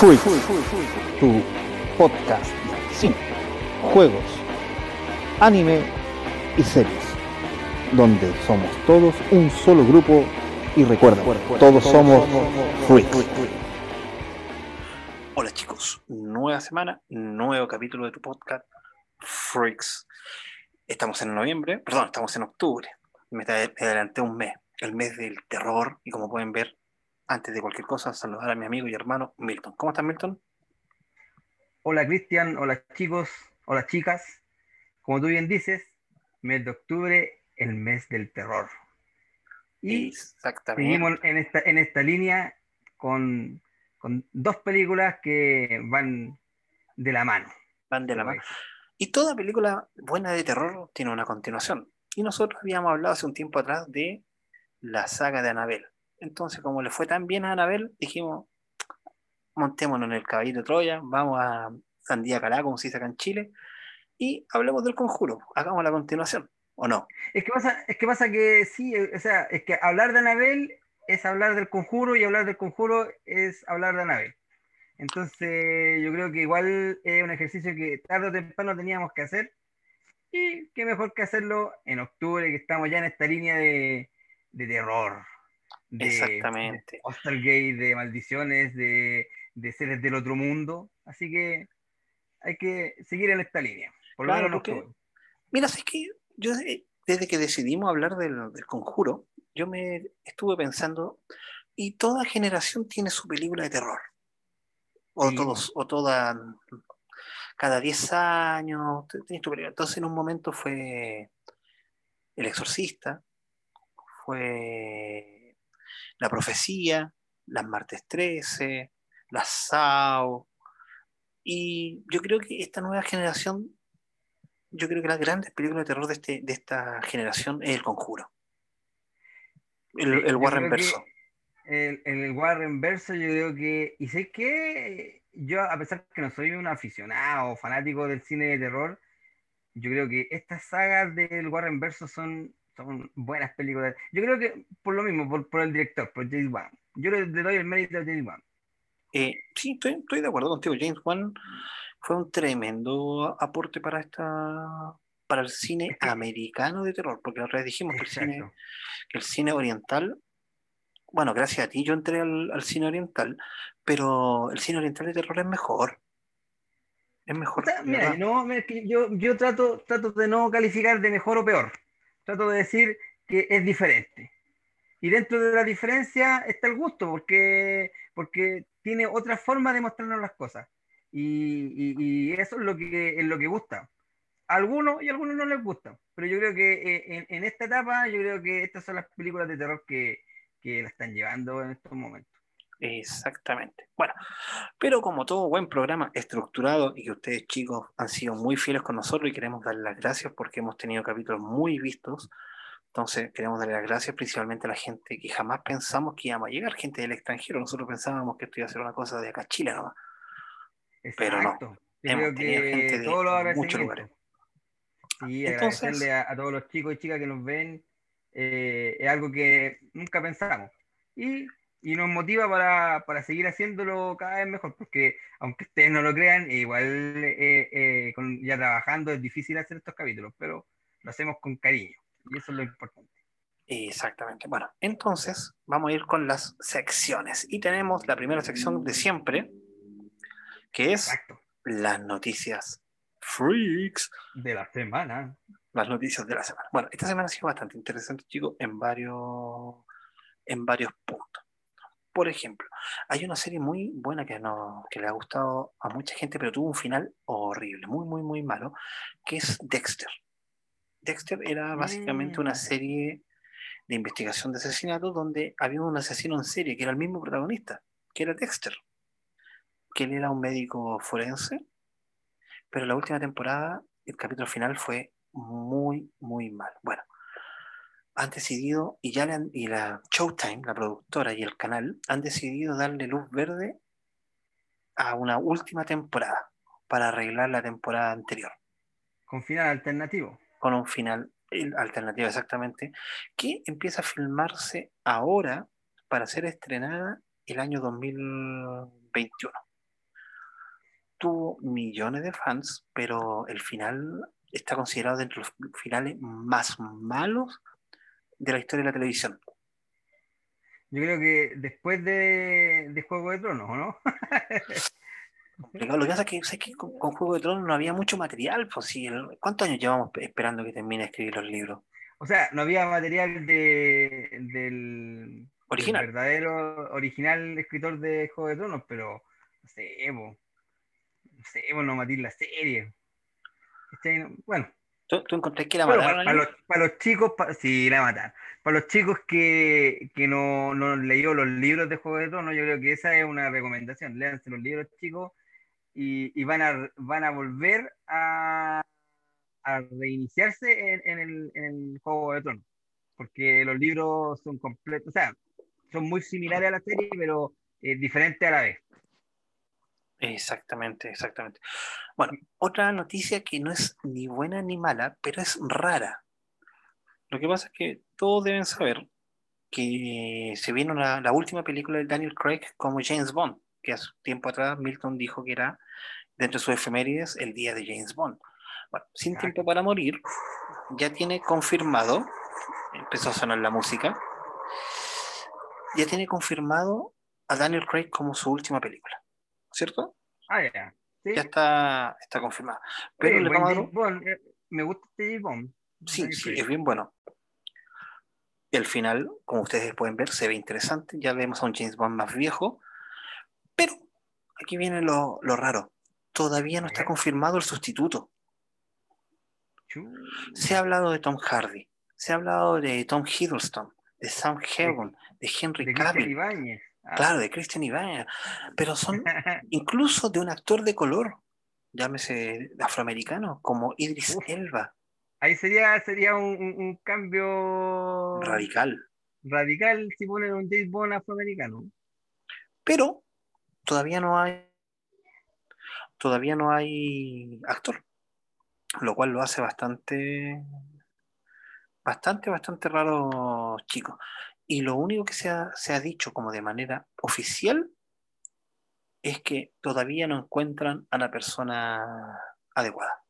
Freak, tu podcast cine, juegos, anime y series, donde somos todos un solo grupo y recuerda, todos somos Freaks. Hola chicos, nueva semana, nuevo capítulo de tu podcast Freaks. Estamos en noviembre, perdón, estamos en octubre. Me adelanté un mes, el mes del terror, y como pueden ver, antes de cualquier cosa, saludar a mi amigo y hermano Milton. ¿Cómo estás, Milton? Hola, Cristian. Hola, chicos. Hola, chicas. Como tú bien dices, mes de octubre, el mes del terror. Y Exactamente. seguimos en esta, en esta línea con, con dos películas que van de la mano. Van de la mano. Y toda película buena de terror tiene una continuación. Y nosotros habíamos hablado hace un tiempo atrás de la saga de Anabel. Entonces, como le fue tan bien a Anabel, dijimos, montémonos en el caballito de Troya, vamos a Sandía Calá, como se dice acá en Chile, y hablemos del conjuro, hagamos la continuación, ¿o no? Es que pasa, es que, pasa que sí, o sea, es que hablar de Anabel es hablar del conjuro y hablar del conjuro es hablar de Anabel. Entonces, yo creo que igual es un ejercicio que tarde o temprano teníamos que hacer. Y qué mejor que hacerlo en octubre, que estamos ya en esta línea de, de terror. De, Exactamente. De de maldiciones, de, de, seres del otro mundo. Así que hay que seguir en esta línea. Por lo claro, porque, mira, es que yo desde que decidimos hablar del, del conjuro, yo me estuve pensando, y toda generación tiene su película de terror o sí. todos, o toda, cada 10 años, entonces en un momento fue El Exorcista, fue La Profecía, Las Martes 13, Las SAO, y yo creo que esta nueva generación, yo creo que las grandes películas de terror de, este, de esta generación es El Conjuro, el, el Warren Verso. el, el, Warren verso yo creo que, y sé que yo a pesar que no soy un aficionado fanático del cine de terror, yo creo que estas sagas del Warren verso son, son buenas películas. Yo creo que por lo mismo, por, por el director, por James Wan. Yo le, doy el mérito a James Wan. Eh, sí, estoy, estoy de acuerdo contigo. James Wan fue un tremendo aporte para esta para el cine americano de terror, porque la otra vez dijimos que el, cine, que el cine oriental bueno, gracias a ti yo entré al, al, cine oriental, pero el cine oriental de terror es mejor. Es mejor. O sea, mira, no, yo, yo trato, trato de no calificar de mejor o peor. Trato de decir que es diferente. Y dentro de la diferencia está el gusto, porque, porque tiene otra forma de mostrarnos las cosas. Y, y, eso es lo que, es lo que gusta. A algunos y algunos no les gusta. Pero yo creo que en, en esta etapa, yo creo que estas son las películas de terror que, que la están llevando en estos momentos. Exactamente. Bueno, pero como todo buen programa estructurado y que ustedes chicos han sido muy fieles con nosotros y queremos darles las gracias porque hemos tenido capítulos muy vistos, entonces queremos darle las gracias principalmente a la gente que jamás pensamos que íbamos a llegar, gente del extranjero. Nosotros pensábamos que esto iba a ser una cosa de acá Chile nomás. Exacto. Pero no. Yo hemos tenido gente de muchos lugares. Sí, Entonces, agradecerle a, a todos los chicos y chicas que nos ven eh, es algo que nunca pensamos. Y, y nos motiva para, para, seguir haciéndolo cada vez mejor, porque aunque ustedes no lo crean, igual eh, eh, con, ya trabajando es difícil hacer estos capítulos, pero lo hacemos con cariño. Y eso es lo importante. Exactamente. Bueno, entonces vamos a ir con las secciones. Y tenemos la primera sección de siempre, que es Exacto. las noticias freaks de la semana las noticias de la semana. Bueno, esta semana ha sido bastante interesante, chicos, en varios, en varios puntos. Por ejemplo, hay una serie muy buena que, no, que le ha gustado a mucha gente, pero tuvo un final horrible, muy, muy, muy malo, que es Dexter. Dexter era básicamente una serie de investigación de asesinatos donde había un asesino en serie que era el mismo protagonista, que era Dexter, que él era un médico forense, pero la última temporada, el capítulo final fue muy, muy mal. Bueno, han decidido, y ya y la Showtime, la productora y el canal, han decidido darle luz verde a una última temporada para arreglar la temporada anterior. Con final alternativo. Con un final alternativo, exactamente, que empieza a filmarse ahora para ser estrenada el año 2021. tuvo millones de fans, pero el final está considerado dentro de los finales más malos de la historia de la televisión. Yo creo que después de, de Juego de Tronos, ¿no? Lo que pasa es que, con, Juego de Tronos no había mucho material. Pues, ¿Cuántos años llevamos esperando que termine de escribir los libros? O sea, no había material de, del, original. verdadero original escritor de Juego de Tronos, pero no sé, no sé, no matar la serie. Bueno. ¿Tú, tú encontré que la mataron? Para, los, para, los, chicos, sí, la mataron. Para los chicos que, que no, no leyó los libros de Juego de Tronos, yo creo que esa es una recomendación. Léanse los libros, chicos, y, van, a, van a volver a, a reiniciarse en, el, en, el, Juego de Tronos. Porque los libros son completos, o sea, son muy similares a la serie, pero eh, diferentes a la vez. Exactamente, exactamente. Bueno, otra noticia que no es ni buena ni mala, pero es rara. Lo que pasa es que todos deben saber que se vino la última película de Daniel Craig como James Bond, que hace tiempo atrás Milton dijo que era, dentro de sus efemérides, el día de James Bond. Bueno, Sin Tiempo para Morir ya tiene confirmado, empezó a sonar la música, ya tiene confirmado a Daniel Craig como su última película, ¿cierto? Ah, ya. Ya está, está confirmado. Pero eh, me gusta este Bond. Sí, sí, es bien bueno. Y al final, como ustedes pueden ver, se ve interesante. Ya vemos a un James Bond más viejo. Pero aquí viene lo, lo raro. Todavía no está confirmado el sustituto. Se ha hablado de Tom Hardy, se ha hablado de Tom Hiddleston, de Sam Heaven, de Henry Cavill. Ah. Claro, de Christian Ibáñez. Pero son incluso de un actor de color, llámese afroamericano, como Idris Elba. Ahí sería, sería un, cambio radical. Radical si ponen un James Bond afroamericano. Pero todavía no hay todavía no hay actor lo cual lo hace bastante, bastante, bastante raro, chicos. Y lo único que se ha, se ha dicho como de manera oficial es que todavía no encuentran a la persona adecuada.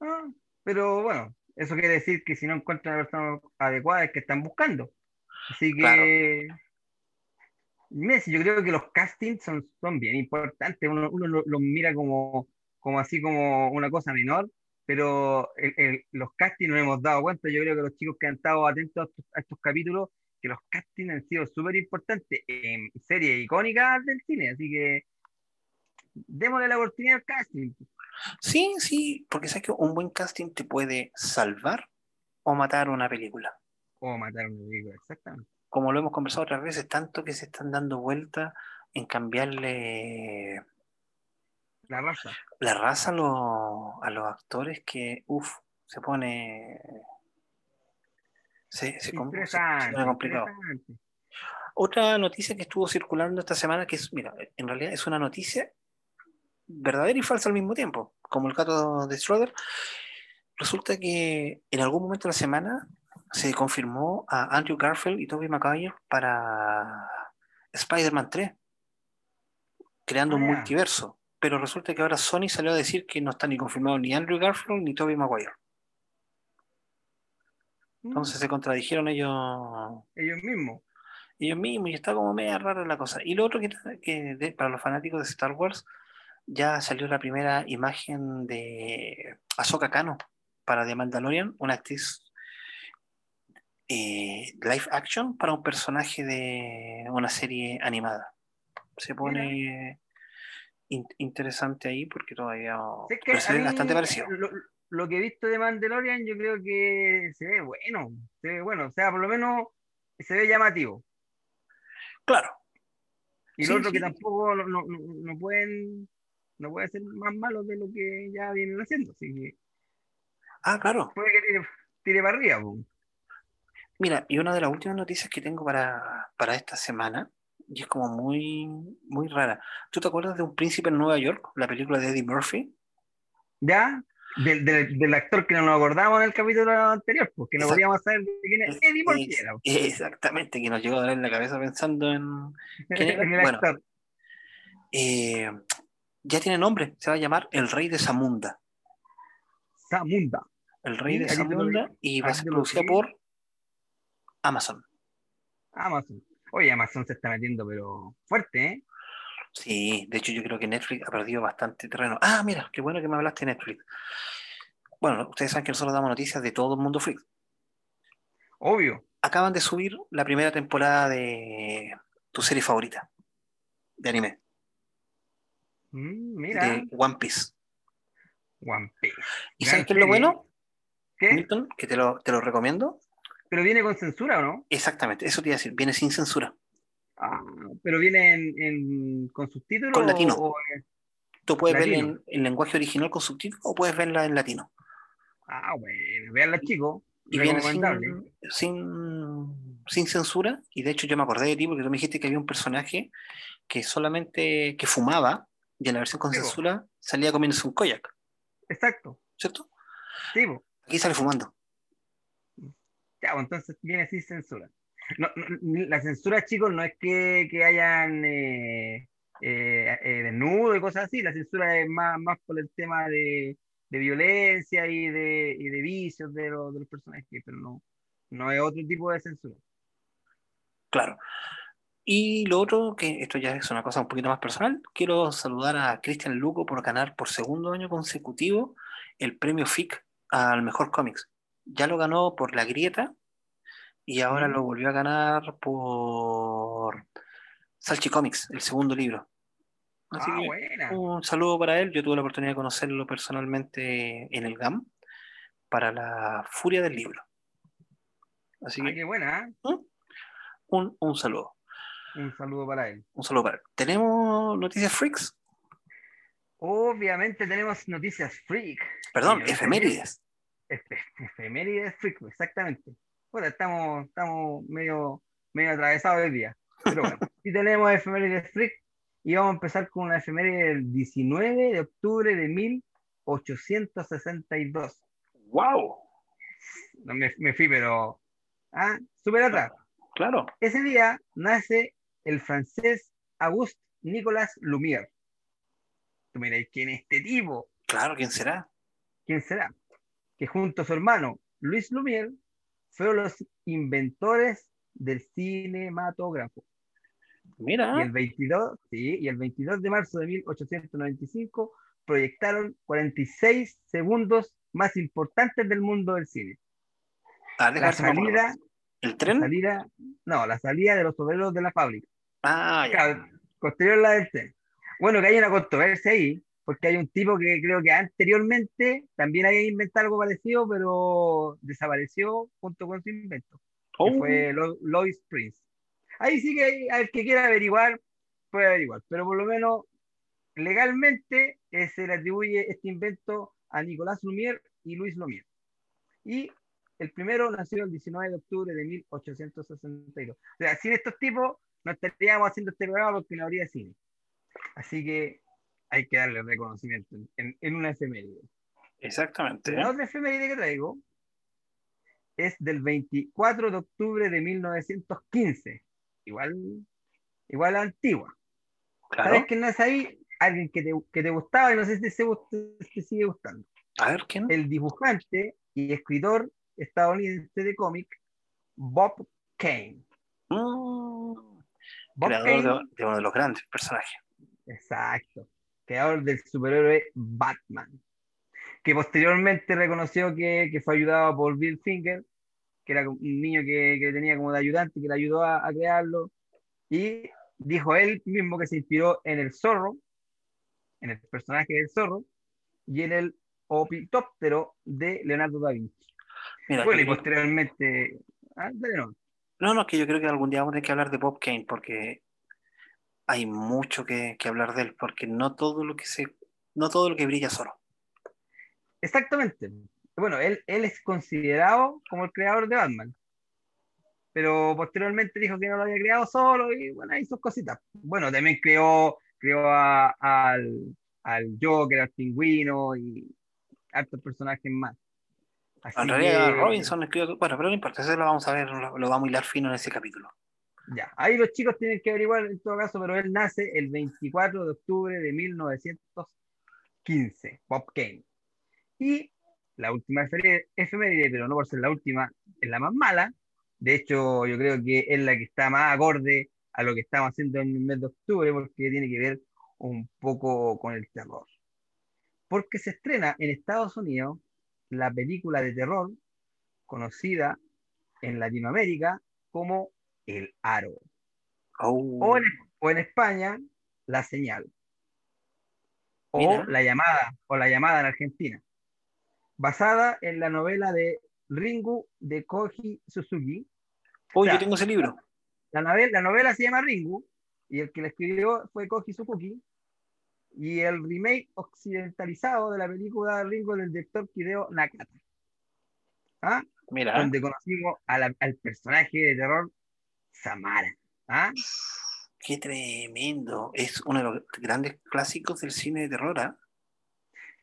Ah, pero bueno, eso quiere decir que si no encuentran a la persona adecuada es que están buscando. Así que, Messi, yo creo que los castings son, son bien importantes. Uno, uno los mira como, como así como una cosa menor, pero los castings nos hemos dado cuenta, yo creo que los chicos que han estado atentos a estos, capítulos, que los castings han sido súper importantes en series icónicas del cine, así que démosle la oportunidad al casting. Sí, sí, porque sabes que un buen casting te puede salvar o matar una película. O matar una película, exactamente. Como lo hemos conversado otras veces, tanto que se están dando vueltas en cambiarle la raza. La raza a, los, actores que, uff, se pone. Se, se, complicado. Otra noticia que estuvo circulando esta semana, que es, mira, en realidad es una noticia verdadera y falsa al mismo tiempo, como el caso de Schroeder. Resulta que en algún momento de la semana se confirmó a Andrew Garfield y Tobey Maguire para Spider-Man 3, creando un ah, multiverso pero resulta que ahora Sony salió a decir que no está ni confirmado ni Andrew Garfield ni Tobey Maguire. Entonces se contradijeron ellos. Ellos mismos. Ellos mismos, y está como media rara la cosa. Y lo otro que, que para los fanáticos de Star Wars, ya salió la primera imagen de Ahsoka Kano para The Mandalorian, una actriz eh, live action para un personaje de una serie animada. Se pone interesante ahí porque todavía se ve bastante parecido. Lo, que he visto de Mandalorian yo creo que se ve bueno, se ve bueno, o sea, por lo menos se ve llamativo. Claro. Y lo otro que tampoco no, no, pueden no puede ser más malo de lo que ya vienen haciendo, así que Ah, claro. Puede que tire, tire para arriba. Mira, y una de las últimas noticias que tengo para, para esta semana y es como muy, muy rara. ¿Tú te acuerdas de Un Príncipe en Nueva York, la película de Eddie Murphy? ¿Ya? Del, del, actor que no nos acordamos en el capítulo anterior, porque no podíamos saber de quién es Eddie Murphy. exactamente, que nos llegó a dar en la cabeza pensando en, quién el bueno, Eh, Ya tiene nombre, se va a llamar El Rey de Zamunda. Zamunda. El Rey de Zamunda y va a ser producida vi. por Amazon. Amazon. Oye, Amazon se está metiendo, pero fuerte, ¿eh? Sí, de hecho yo creo que Netflix ha perdido bastante terreno. Ah, mira, qué bueno que me hablaste de Netflix. Bueno, ustedes saben que nosotros damos noticias de todo el mundo freak. Obvio. Acaban de subir la primera temporada de tu serie favorita de anime, Mm, mira, de One Piece. One Piece. ¿Y sabes qué es lo bueno, ¿Qué? Milton? Que te lo, te lo recomiendo. ¿Pero viene con censura o no? Exactamente, eso te iba a decir, viene sin censura. Ah, ¿Pero viene en, en- con subtítulos? Con latino. o- Tú puedes verla Latino. en, en lenguaje original con subtítulos o puedes verla en latino. Ah, bueno, veanla, chicos. Y viene sin, sin, sin censura. Y de hecho yo me acordé de ti porque tú me dijiste que había un personaje que solamente que fumaba y en la versión con Sí, censura salía comiéndose un koyak, Exacto. ¿cierto? Sí. Aquí sale fumando. Ya, pues, entonces viene sin censura. No, la censura, chicos, no es que, que hayan eh, eh, eh, desnudo y cosas así. La censura es más, más por el tema de, de violencia y de, y de vicios de, los- de los personajes, pero no, no es otro tipo de censura. Claro. Y lo otro, que esto ya es una cosa un poquito más personal, quiero saludar a Cristian Luco por ganar por segundo año consecutivo el premio FIC al mejor cómics. Ya lo ganó por La Grieta y ahora Mm. lo volvió a ganar por Salchi Comics, el segundo libro. Así ah, que buena. un saludo para él. Yo tuve la oportunidad de conocerlo personalmente en el GAM para la furia del libro. Así Ah, que qué buena. ¿eh? un, un saludo. Un saludo para él. Un saludo para él. ¿Tenemos noticias freaks? Obviamente tenemos noticias freak. Perdón, Sí, efemérides. Efe- Efemérides freak, exactamente. Bueno, estamos, estamos medio, medio atravesados hoy día. Pero bueno, sí tenemos efemérides freak y vamos a empezar con una efeméride del 19 de octubre de 1862. ¡Wow! No, me, me fui, pero. Ah, súper atrás. Claro. Ese día nace el francés Auguste Nicolas Lumière. Tú miráis quién es este tipo. Claro, ¿quién será? ¿Quién será? Que junto a su hermano Luis Lumière fueron los inventores del cinematógrafo. Y Mira, el 22, sí, y el 22 de marzo de 1895 proyectaron 46 segundos más importantes del mundo del cine. a ver, La salida, ¿El la tren? salida, no, la salida de los obreros de la fábrica. Ah, ya. Claro, posterior a la del tren. Bueno, que hay una controversia ahí, porque hay un tipo que creo que anteriormente también había inventado algo parecido, pero desapareció junto con su invento, que Oh, fue Lo- Lois Prince. Ahí sí que hay- al que quiera averiguar, puede averiguar, pero por lo menos legalmente eh, se le atribuye este invento a Nicolás Lumière y Luis Lumière. Y el primero nació el 19 de octubre de 1862. O sea, sin estos tipos no estaríamos haciendo este programa porque no habría cine. Así que hay que darle reconocimiento en, en- una efeméride. exactamente. La otra efeméride que traigo es del 24 de octubre de 1915. Igual, igual antigua. Claro. ¿Sabes quién no es ahí? Alguien que te, que te gustaba y no sé si te, te sigue gustando. A ver, ¿quién? El dibujante y escritor estadounidense de cómic Bob Kane. Mm, Bob creador Kane, de, de uno de los grandes personajes. exacto, creador del superhéroe Batman, que posteriormente reconoció que, que fue ayudado por Bill Finger, que era un niño que, que tenía como de ayudante, que le ayudó a, a crearlo, y dijo él mismo que se inspiró en el zorro, en el personaje del zorro, y en el opitóptero de Leonardo da Vinci. Mira, Bueno, y posteriormente... Ah, dale, no. no, no, que yo creo que algún día vamos a tener que hablar de Bob Kane porque hay mucho que, que hablar de él, porque no todo lo que se, no todo lo que brilla es oro. Exactamente. Bueno, él, él es considerado como el creador de Batman. Pero posteriormente dijo que no lo había creado solo y bueno, hizo cositas. Bueno, también creó, creó a- al, al Joker, al pingüino y hartos personajes más. Así En realidad que- Robinson escribió, bueno, pero no importa, eso lo vamos a ver, lo, lo vamos a hilar fino en ese capítulo. Ya, ahí los chicos tienen que averiguar en todo caso, pero él nace el 24 de octubre de 1915, Bob Kane. Y la última efeméride, pero no por ser la última, es la más mala. De hecho, yo creo que es la que está más acorde a lo que estamos haciendo en el mes de octubre, porque tiene que ver un poco con el terror. Porque se estrena en Estados Unidos la película de terror conocida en Latinoamérica como El Aro. Oh. O, en, España, La Señal. O La Llamada, o La Llamada en Argentina. Basada en la novela de Ringu de Koji Suzuki. Oh, yo tengo ese libro. La novela, la novela se llama Ringu y el que la escribió fue Koji Suzuki. Y el remake occidentalizado de la película Ringu del director Hideo Nakata. ¿Ah? Mira. Donde conocimos al personaje de terror Samara. ¿Ah? Qué tremendo. Es uno de los grandes clásicos del cine de terror. ¿ah?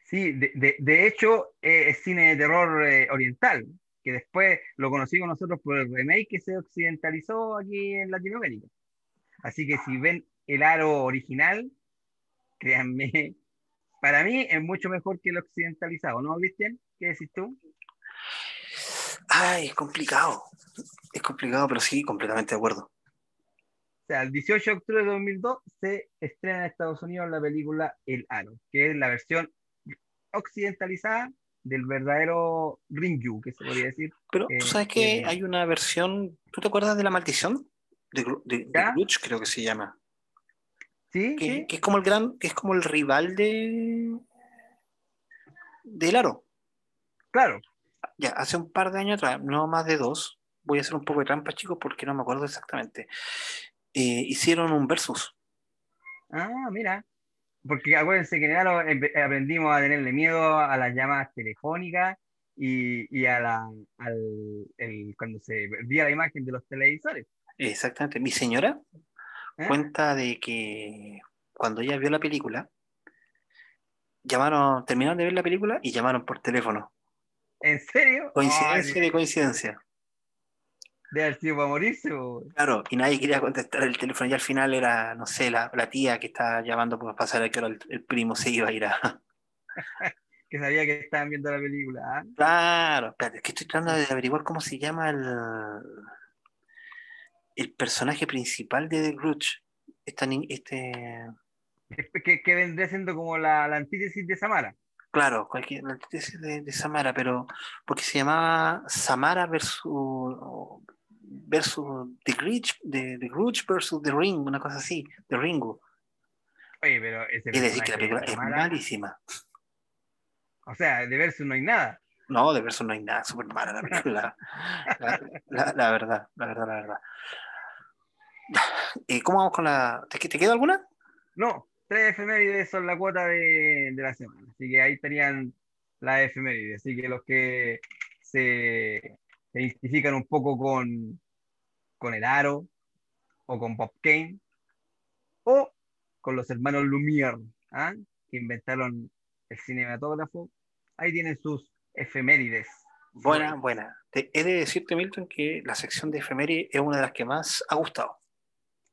Sí, de, de, hecho eh, es cine de terror eh, oriental, que después lo conocimos nosotros por el remake que se occidentalizó aquí en Latinoamérica. Así que si ven el aro original, créanme, para mí es mucho mejor que el occidentalizado, ¿no, Cristian? ¿Qué decís tú? Ay, es complicado. Es complicado, pero sí, completamente de acuerdo. O sea, el 18 de octubre de 2002 se estrena en Estados Unidos la película El Aro, que es la versión occidentalizada del verdadero Ringu, que se podría decir. Pero tú sabes que hay una versión, ¿tú te acuerdas de La Maldición? De, de, creo que se llama. ¿Sí? Que, es como el gran, que es como el rival de del aro. Claro. Ya, hace un par de años atrás, no más de dos, voy a hacer un poco de trampa, chicos, porque no me acuerdo exactamente. Eh, hicieron un versus. Ah, mira. Porque acuérdense que en el aprendimos a tenerle miedo a las llamadas telefónicas y, y a la, al, el, cuando se veía la imagen de los televisores. Exactamente. Mi señora ¿Eh? cuenta de que cuando ella vio la película, llamaron, terminaron de ver la película y llamaron por teléfono. ¿En serio? Coincidencia de coincidencia. De haber sido para morirse. Claro, y nadie quería contestar el teléfono y al final era, no sé, la, la tía que estaba llamando para pasar a que el, el, primo se iba a ir a... que sabía que estaban viendo la película. ¿ah? Claro, espérate, es que estoy tratando de averiguar cómo se llama el, el personaje principal de The Grudge. este... Que, que vendría siendo como la, la antítesis de Samara. Claro, cualquier la antítesis de, de, Samara, pero porque se llamaba Samara versus versus The Grudge, The, The Grudge versus The Ring, una cosa así, The Ringo. Oye, pero ese es decir que la película es malísima. O sea, de versus no hay nada. No, de versus no hay nada, súper mala la película. la, la, la, verdad, la verdad, la verdad. ¿Y cómo vamos con la. ¿Te, te queda alguna? No, tres efemérides son la cuota de, de la semana. Así que ahí tenían las efemérides. Así que los que se se identifican un poco con, con el Aro o con Bob Kane o con los hermanos Lumière, ¿ah? que inventaron el cinematógrafo. Ahí tienen sus efemérides. Buena, buena. Te he de decirte, Milton, que la sección de efemérides es una de las que más ha gustado.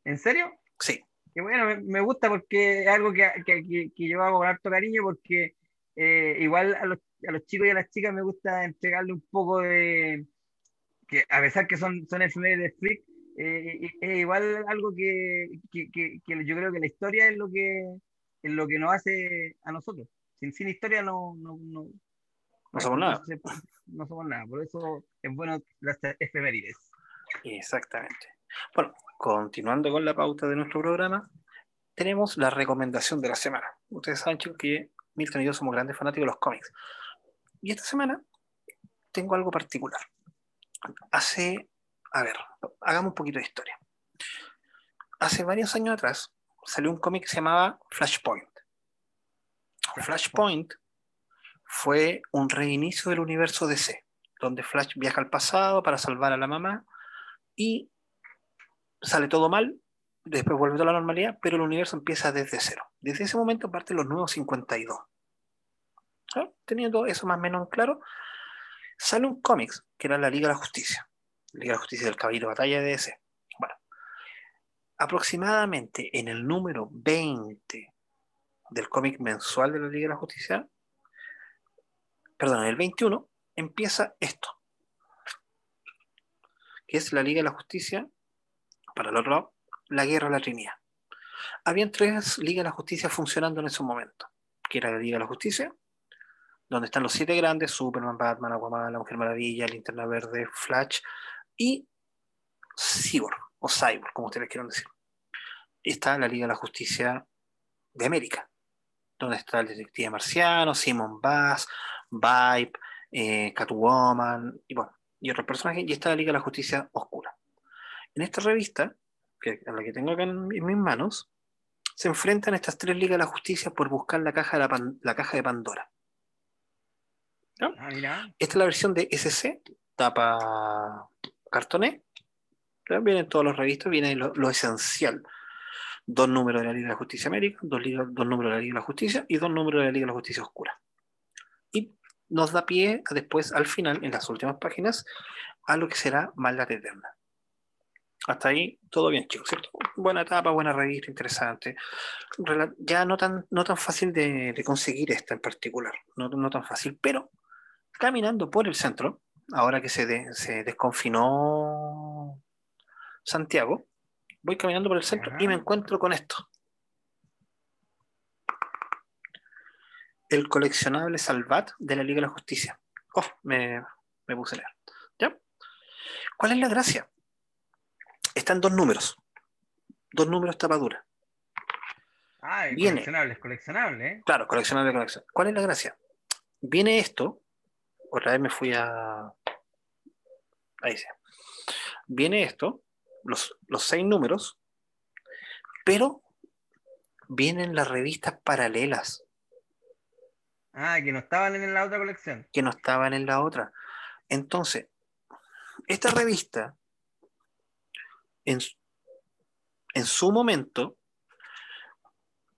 ¿En serio? Sí. Bueno, me, gusta porque es algo que, que, que, yo hago con harto cariño porque eh, igual a los, a los chicos y a las chicas me gusta entregarle un poco de, que a pesar que son, son de freak, eh, es igual algo que, que, que, yo creo que la historia es lo que, es lo que nos hace a nosotros. Sin, sin historia no, no, no, no somos nada. No, somos nada, por eso es bueno las efemérides. Exactamente. Bueno, continuando con la pauta de nuestro programa, tenemos la recomendación de la semana. Ustedes saben, chicos, que Milton y yo somos grandes fanáticos de los cómics. Y esta semana tengo algo particular hace, a ver, hagamos un poquito de historia. Hace varios años atrás salió un cómic que se llamaba Flashpoint. Flashpoint fue un reinicio del universo DC, donde Flash viaja al pasado para salvar a la mamá y sale todo mal, después vuelve a la normalidad, pero el universo empieza desde cero. Desde ese momento parten los nuevos 52. Teniendo eso más o menos claro, sale un cómics que era la Liga de la Justicia. Liga de la Justicia del Caballero Batalla de DC. Bueno, aproximadamente en el número 20 del cómic mensual de la Liga de la Justicia, perdón, en el 21, empieza esto, que es la Liga de la Justicia, para el otro lado, la Guerra la Trinidad. Habían tres Ligas de la Justicia funcionando en ese momento, que era la Liga de la Justicia, donde están los siete grandes, Superman, Batman, Aquaman, la Mujer Maravilla, Linterna Verde, Flash y Cyborg, o Cyborg, como ustedes quieran decir. Está la Liga de la Justicia de América, donde está el detective marciano, Simon Bass, Vibe, eh, Catwoman, y bueno, y otros personajes, y está la Liga de la Justicia Oscura. En esta revista, que, la que tengo acá en, mis manos, se enfrentan estas tres Ligas de la Justicia por buscar la caja de, la, caja de Pandora. Ah, Esta es la versión de SC, tapa cartoné. Vienen todos los revistas, viene lo, esencial. Dos números de la Liga de la Justicia América, dos, dos números de la Liga de la Justicia y dos números de la Liga de la Justicia Oscura. Y nos da pie después, al final, en las últimas páginas, a lo que será Maldad Eterna. Hasta ahí todo bien, chicos, ¿cierto? Buena etapa, buena revista, interesante. Ya no tan, no tan fácil de, conseguir esta en particular, no, no, tan fácil, pero caminando por el centro, ahora que se, se desconfinó Santiago, voy caminando por el centro y me encuentro con esto. El coleccionable Salvat de la Liga de la Justicia. Oh, me, me puse a leer. ¿Ya? ¿Cuál es la gracia? Están dos números. Dos números tapadura. Ah, Viene, coleccionable, coleccionable, ¿eh? Claro, coleccionable, coleccionable. ¿Cuál es la gracia? Viene esto. Otra vez me fui a. Ahí sí. Viene esto, los, los seis números, pero vienen las revistas paralelas. Ah, que no estaban en la otra colección. Que no estaban en la otra. Entonces, esta revista en, su momento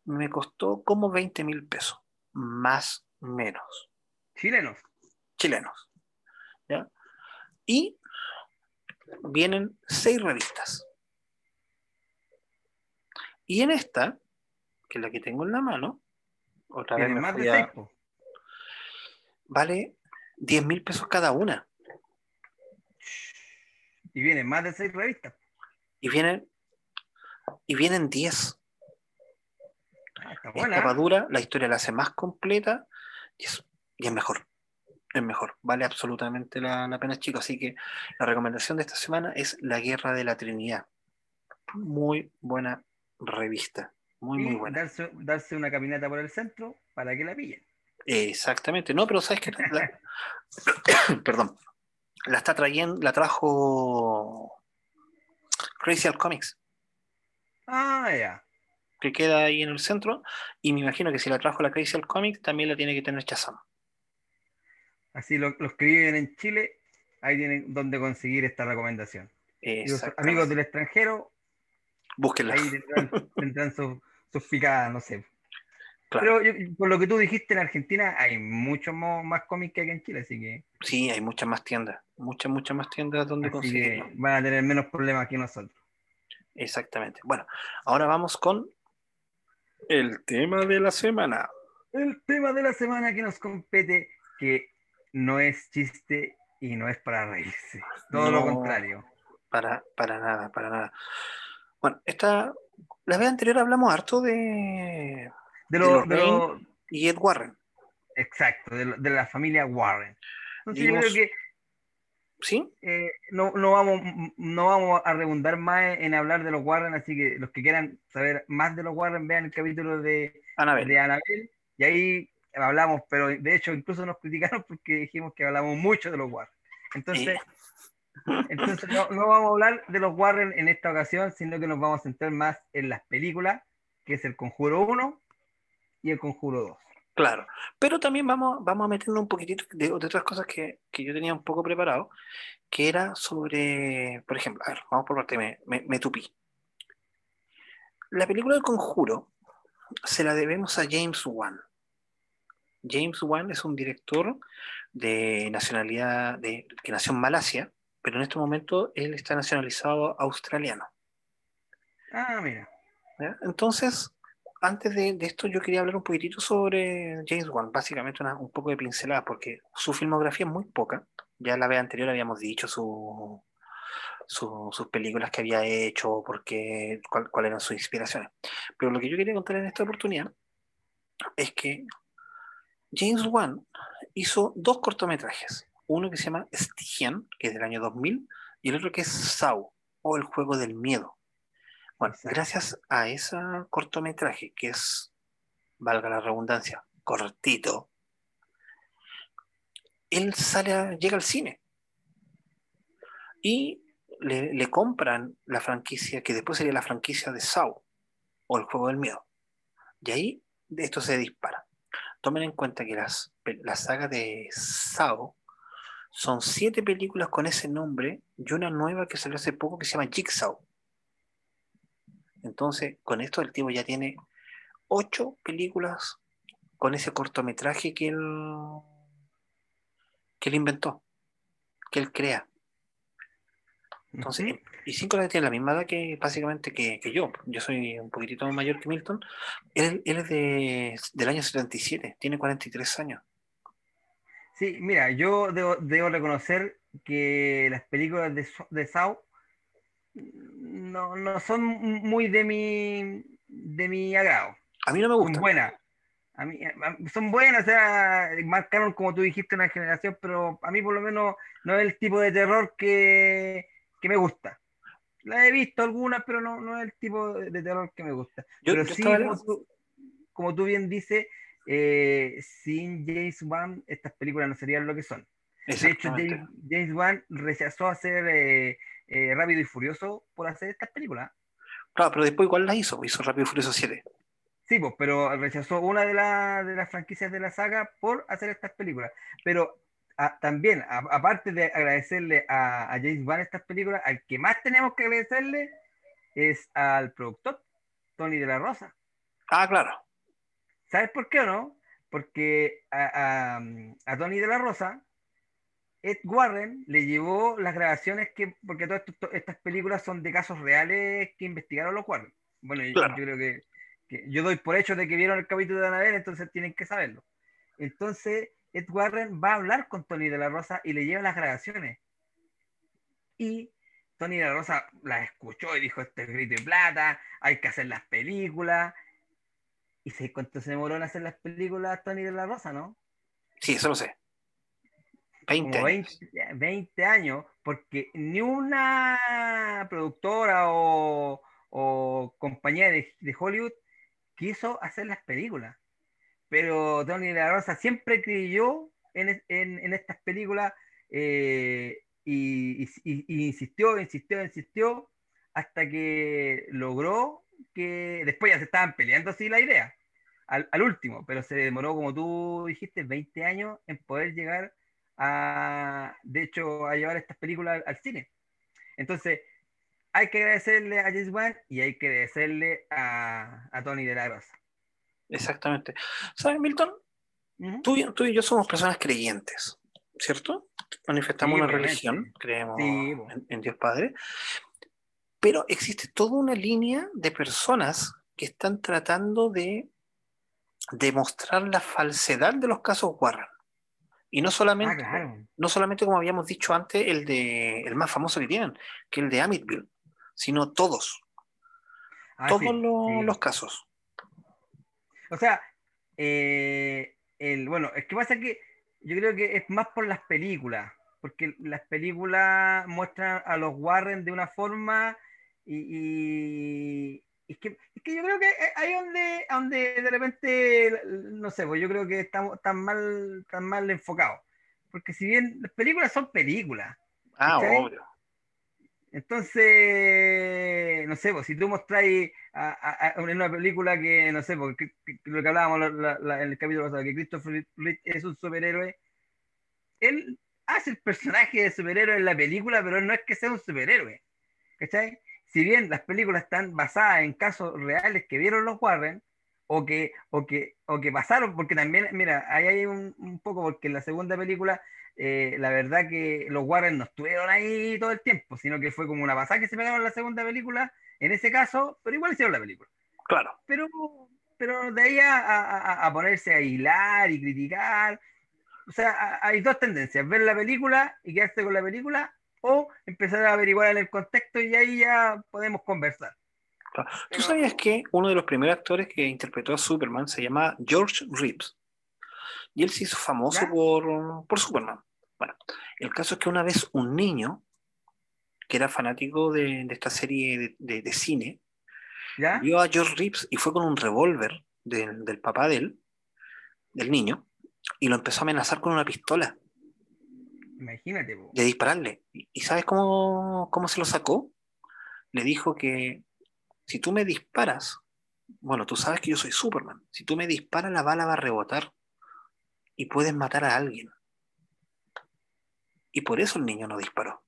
me costó como 20 mil pesos, más menos. Chilenos. Chilenos. ¿ya? Y vienen seis revistas. Y en esta, que es la que tengo en la mano, otra vez me más de vale 10 mil pesos cada una. Y vienen más de seis revistas. Y vienen, y vienen 10. Ah, tapadura, la historia la hace más completa y es, y es mejor. Es mejor. Vale absolutamente la, pena, chicos. Así que la recomendación de esta semana es La Guerra de la Trinidad. Muy buena revista. Muy, muy buena. Darse, darse, una caminata por el centro para que la pillen. Exactamente. No, pero sabes que perdón. La está trayendo, la trajo Crazy Comics. Ah, ya. Que queda ahí en el centro. Y me imagino que si la trajo la Crazy Comics, también la tiene que tener Chazam. Así los que viven en Chile, ahí tienen donde conseguir esta recomendación. los amigos del extranjero, búsquenla. Ahí tendrán, sus, picadas, no sé. Pero por lo que tú dijiste, en Argentina hay mucho más cómics que aquí en Chile, así que. Sí, hay muchas más tiendas, muchas, muchas más tiendas donde conseguir. Van a tener menos problemas que nosotros. Exactamente. Bueno, ahora vamos con el tema de la semana. El tema de la semana que nos compete, que no es chiste y no es para reírse. Todo lo contrario. Para, para nada, para nada. Bueno, esta, la vez anterior hablamos harto de de, lo, y Ed Warren. Exacto, de, la familia Warren. Entonces yo creo que ¿Sí? Eh, no, no, vamos, no vamos a redundar más en hablar de los Warren, así que los que quieran saber más de los Warren, vean el capítulo de Anabel. De Anabel y ahí hablamos, pero de hecho incluso nos criticaron porque dijimos que hablamos mucho de los Warren. Entonces, entonces no, no, vamos a hablar de los Warren en esta ocasión, sino que nos vamos a centrar más en las películas, que es el Conjuro 1 y el Conjuro 2. Claro, pero también vamos, vamos a meternos un poquitito de, otras cosas que, yo tenía un poco preparado, que era sobre, por ejemplo, a ver, vamos por parte, me, me, tupí. La película del Conjuro se la debemos a James Wan. James Wan es un director de nacionalidad de, que nació en Malasia, pero en este momento él está nacionalizado australiano. Ah, mira. ¿ya? Entonces, antes de, esto, yo quería hablar un poquitito sobre James Wan, básicamente un poco de pincelada, porque su filmografía es muy poca. Ya la vez anterior habíamos dicho su, su- sus películas que había hecho, porque, cuál- cuáles eran sus inspiraciones. Pero lo que yo quería contar en esta oportunidad es que James Wan hizo dos cortometrajes. Uno que se llama Stygian, que es del año 2000, y el otro que es Saw, o El Juego del Miedo. Bueno, gracias a ese cortometraje, que es, valga la redundancia, cortito, él sale llega al cine y le, le compran la franquicia, que después sería la franquicia de Saw, o El Juego del Miedo. Y ahí esto se dispara. Tomen en cuenta que las, la saga de Saw son siete películas con ese nombre y una nueva que salió hace poco que se llama Jigsaw. Entonces, con esto el tipo ya tiene ocho películas con ese cortometraje que él, que él inventó, que él crea. Entonces, y cinco la tiene la misma edad que básicamente que, que yo. Yo soy un poquitito mayor que Milton. Él, él es de, del año 77, tiene 43 años. Sí, mira, yo debo, debo reconocer que las películas de, de Saw no, no son muy de mi, de mi agrado. A mí no me Son gusta. buenas. A mí, son buenas, o sea, marcaron, como tú dijiste, una generación, pero a mí por lo menos no es el tipo de terror que, que me gusta. La he visto algunas, pero no, no es el tipo de, terror que me gusta. Yo- pero yo sí, como tú, como tú bien dices, eh, sin James Wan, estas películas no serían lo que son. De hecho. James, James Wan rechazó hacer eh, eh, Rápido y Furioso por hacer estas películas. Claro, pero después igual la hizo, hizo Rápido y Furioso 7. Sí, pues, pero rechazó una de, la- de las franquicias de la saga por hacer estas películas. Pero a- también, a- aparte de agradecerle a, a James Wan estas películas, al que más tenemos que agradecerle es al productor, Tony de la Rosa. Ah, claro. ¿Sabes por qué o no? Porque a, a- a Tony de la Rosa, Ed Warren le llevó las grabaciones que, porque todas estas películas son de casos reales que investigaron los Warren. Bueno, yo- Claro. yo creo que, que yo doy por hecho de que vieron el capítulo de Anabel, entonces tienen que saberlo. Entonces, Ed Warren va a hablar con Tony de la Rosa y le lleva las grabaciones. Y Tony de la Rosa las escuchó y dijo, este es grito de plata, hay que hacer las películas. ¿Y sé cuánto se demoró en hacer las películas Tony de la Rosa, no? Sí, eso lo sé. 20 Como años. 20, 20 años, porque ni una productora o, o compañía de, de Hollywood quiso hacer las películas. Pero Tony la Rosa siempre creyó en, en- en estas películas eh, y- y insistió, insistió, insistió, hasta que logró que después ya se estaban peleando así la idea, al, al último, pero se demoró, como tú dijiste, 20 años en poder llegar a, de hecho, a llevar estas películas al, cine. Entonces, hay que agradecerle a James Wan y hay que agradecerle a, a Tony de la Rosa. Exactamente. ¿Sabes, Milton? Tú, y- tú y yo somos personas creyentes, ¿cierto? Manifestamos Sí, una religión, creemos Sí, en, en Dios Padre, pero existe toda una línea de personas que están tratando de demostrar la falsedad de los casos Warren. Y no Ah, solamente, claro. no solamente como habíamos dicho antes, el de el más famoso que tienen, que el de Amityville, sino todos, Ah, todos sí, los, sí. los casos. O sea, eh, el, bueno, es que pasa que yo creo que es más por las películas, porque las películas muestran a los Warren de una forma y, y- es, que, es que yo creo que hay donde, donde de repente, no sé, pues yo creo que estamos tan mal, tan mal enfocados. Porque si bien las películas son películas, Ah, obvio. entonces, no sé, pues, si tú mostráis en una película que, no sé, pues, que- que- lo que hablábamos la- la- la- en el capítulo pasado, que Christopher Reeve es un superhéroe, él hace el personaje de superhéroe en la película, pero no es que sea un superhéroe. ¿Cachai? Si bien las películas están basadas en casos reales que vieron los Warren, o que, o que, o que pasaron, porque también, mira, ahí hay un, un poco, porque en la segunda película, eh, la verdad que los Warren no estuvieron ahí todo el tiempo, sino que fue como una pasada que se pegaron en la segunda película, en ese caso, pero igual hicieron la película. Claro. Pero, pero de ahí a, a- a ponerse a hilar y criticar, o sea, hay dos tendencias, ver la película y quedarse con la película, o empezar a averiguar en el contexto y ahí ya podemos conversar. ¿Tú Pero- sabías que uno de los primeros actores que interpretó a Superman se llama George Reeves? Y él se hizo famoso ¿Ya? por, por Superman. Bueno, el caso es que una vez un niño que era fanático de, de esta serie de, de- de cine, ¿Ya? vio a George Reeves y fue con un revólver del- del papá de él, del niño, y lo empezó a amenazar con una pistola Imagínate, po. de dispararle. ¿Y sabes cómo, cómo se lo sacó? Le dijo que si tú me disparas, bueno, tú sabes que yo soy Superman, si tú me disparas la bala va a rebotar y puedes matar a alguien. Y por eso el niño no disparó.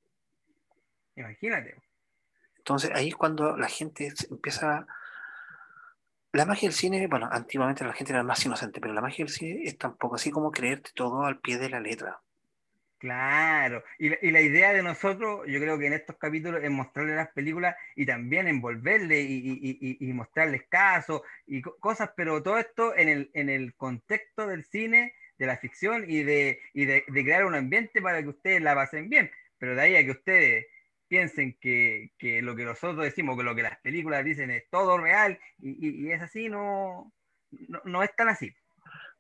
imagínate. Entonces ahí es cuando la gente empieza... La magia del cine, bueno, antiguamente la gente era más inocente, pero la magia del cine es tampoco así como creerte todo al pie de la letra. Claro, y la, idea de nosotros, yo creo que en estos capítulos es mostrarle las películas y también envolverle y, mostrarles casos y co- cosas, pero todo esto en el, contexto del cine, de la ficción y, de, crear un ambiente para que ustedes la pasen bien. Pero de ahí a que ustedes piensen que, que lo que nosotros decimos, que lo que las películas dicen es todo real y es así, no, no, no es tan así.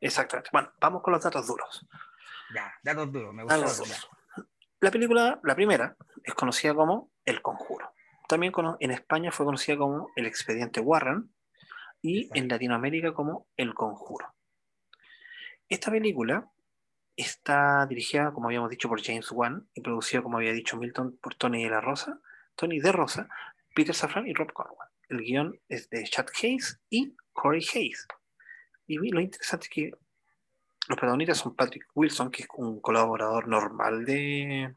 Exactamente. Bueno, vamos con los datos duros. Ya, datos duros, me. La película, la primera, es conocida como El Conjuro. También en España fue conocida como El Expediente Warren y Exacto. en Latinoamérica como El Conjuro. Esta película está dirigida, como habíamos dicho, por James Wan y producida, como había dicho Milton, por Tony de la Rosa, Tony de Rosa, Peter Safran y Rob Conwell. El guion es de Chad Hayes y Corey Hayes. Y lo interesante es que los protagonistas son Patrick Wilson, que es un colaborador normal de,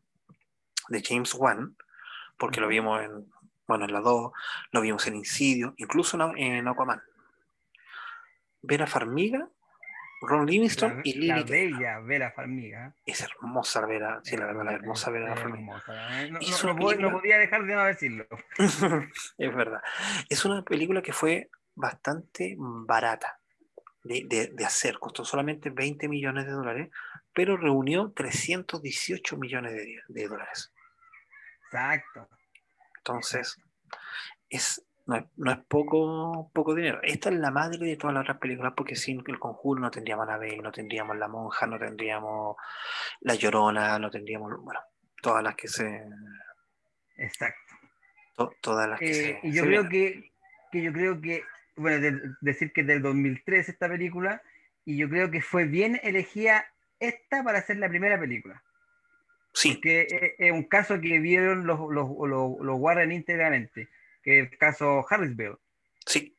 de James Wan, porque lo vimos en, bueno, en la 2, lo vimos en Incidio, incluso en, Aquaman. Vera Farmiga, Ron Livingston La, y la Lily Taylor. bella Vera Farmiga. Es hermosa la Vera, sí, la verdad, la hermosa Vera Farmiga. ¿eh? No, no- podía dejar de no decirlo. es verdad. Es una película que fue bastante barata de, de- de hacer, costó solamente 20 millones de dólares, pero reunió 318 millones de, de dólares. Exacto. Entonces, es, no, es, no es poco, poco dinero. Esta es la madre de todas las otras películas, porque sin el conjuro no tendríamos Annabelle, no tendríamos La Monja, no tendríamos La Llorona, no tendríamos, bueno, todas las que se. Exacto. to- todas las que Eh, se. y yo se creo vienen. que, que yo creo que, bueno, de- decir que es del 2003 esta película, y yo creo que fue bien elegida esta para ser la primera película. Sí, Que es, es un caso que vieron los, los, los, los Warren íntegramente, que es el caso Harrisville. sí,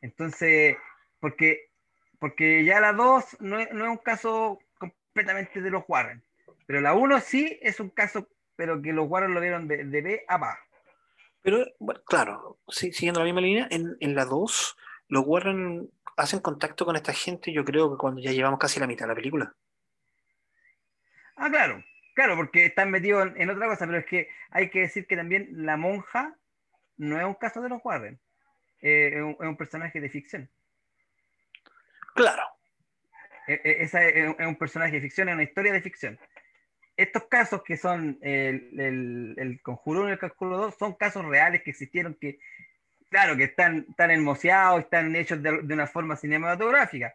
Entonces, porque, porque ya la 2 no es, no es un caso completamente de los Warren, pero la 1 sí es un caso, pero que los Warren lo vieron de, de B a pa. Pero, bueno, claro, sí, siguiendo la misma línea, en, en la 2, los Warren hacen contacto con esta gente, yo creo que cuando ya llevamos casi la mitad de la película. Ah, claro, claro, porque están metidos en, en otra cosa, pero es que hay que decir que también la monja no es un caso de los Warren, eh, es, un, es un personaje de ficción. Claro, Eh, eh, esa es, es un personaje de ficción, es una historia de ficción. Estos casos que son el, el, Conjuro 1 y el Conjuro 2 son casos reales que existieron, que, claro, que están, están hermoseados, están hechos de, una forma cinematográfica,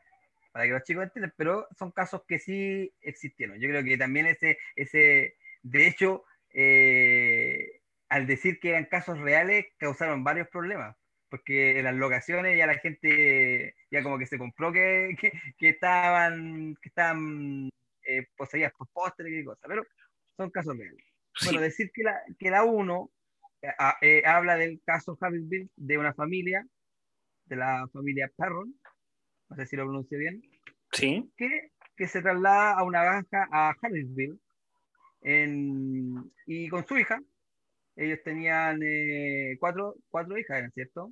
para que los chicos entiendan, pero son casos que sí existieron. Yo creo que también ese, ese de hecho, eh, al decir que eran casos reales, causaron varios problemas porque las locaciones ya la gente ya como que se compró que, que, que estaban, que estaban eh, poseídas por postres y cosas, pero son casos reales. sí, Bueno, decir que la, que la 1 eh, habla del caso Harrisville de una familia, de la familia Perron, no sé si lo pronuncio bien, sí, que, que se traslada a una granja a Harrisville en- y con su hija. Ellos tenían eh, cuatro, cuatro hijas, ¿eran cierto?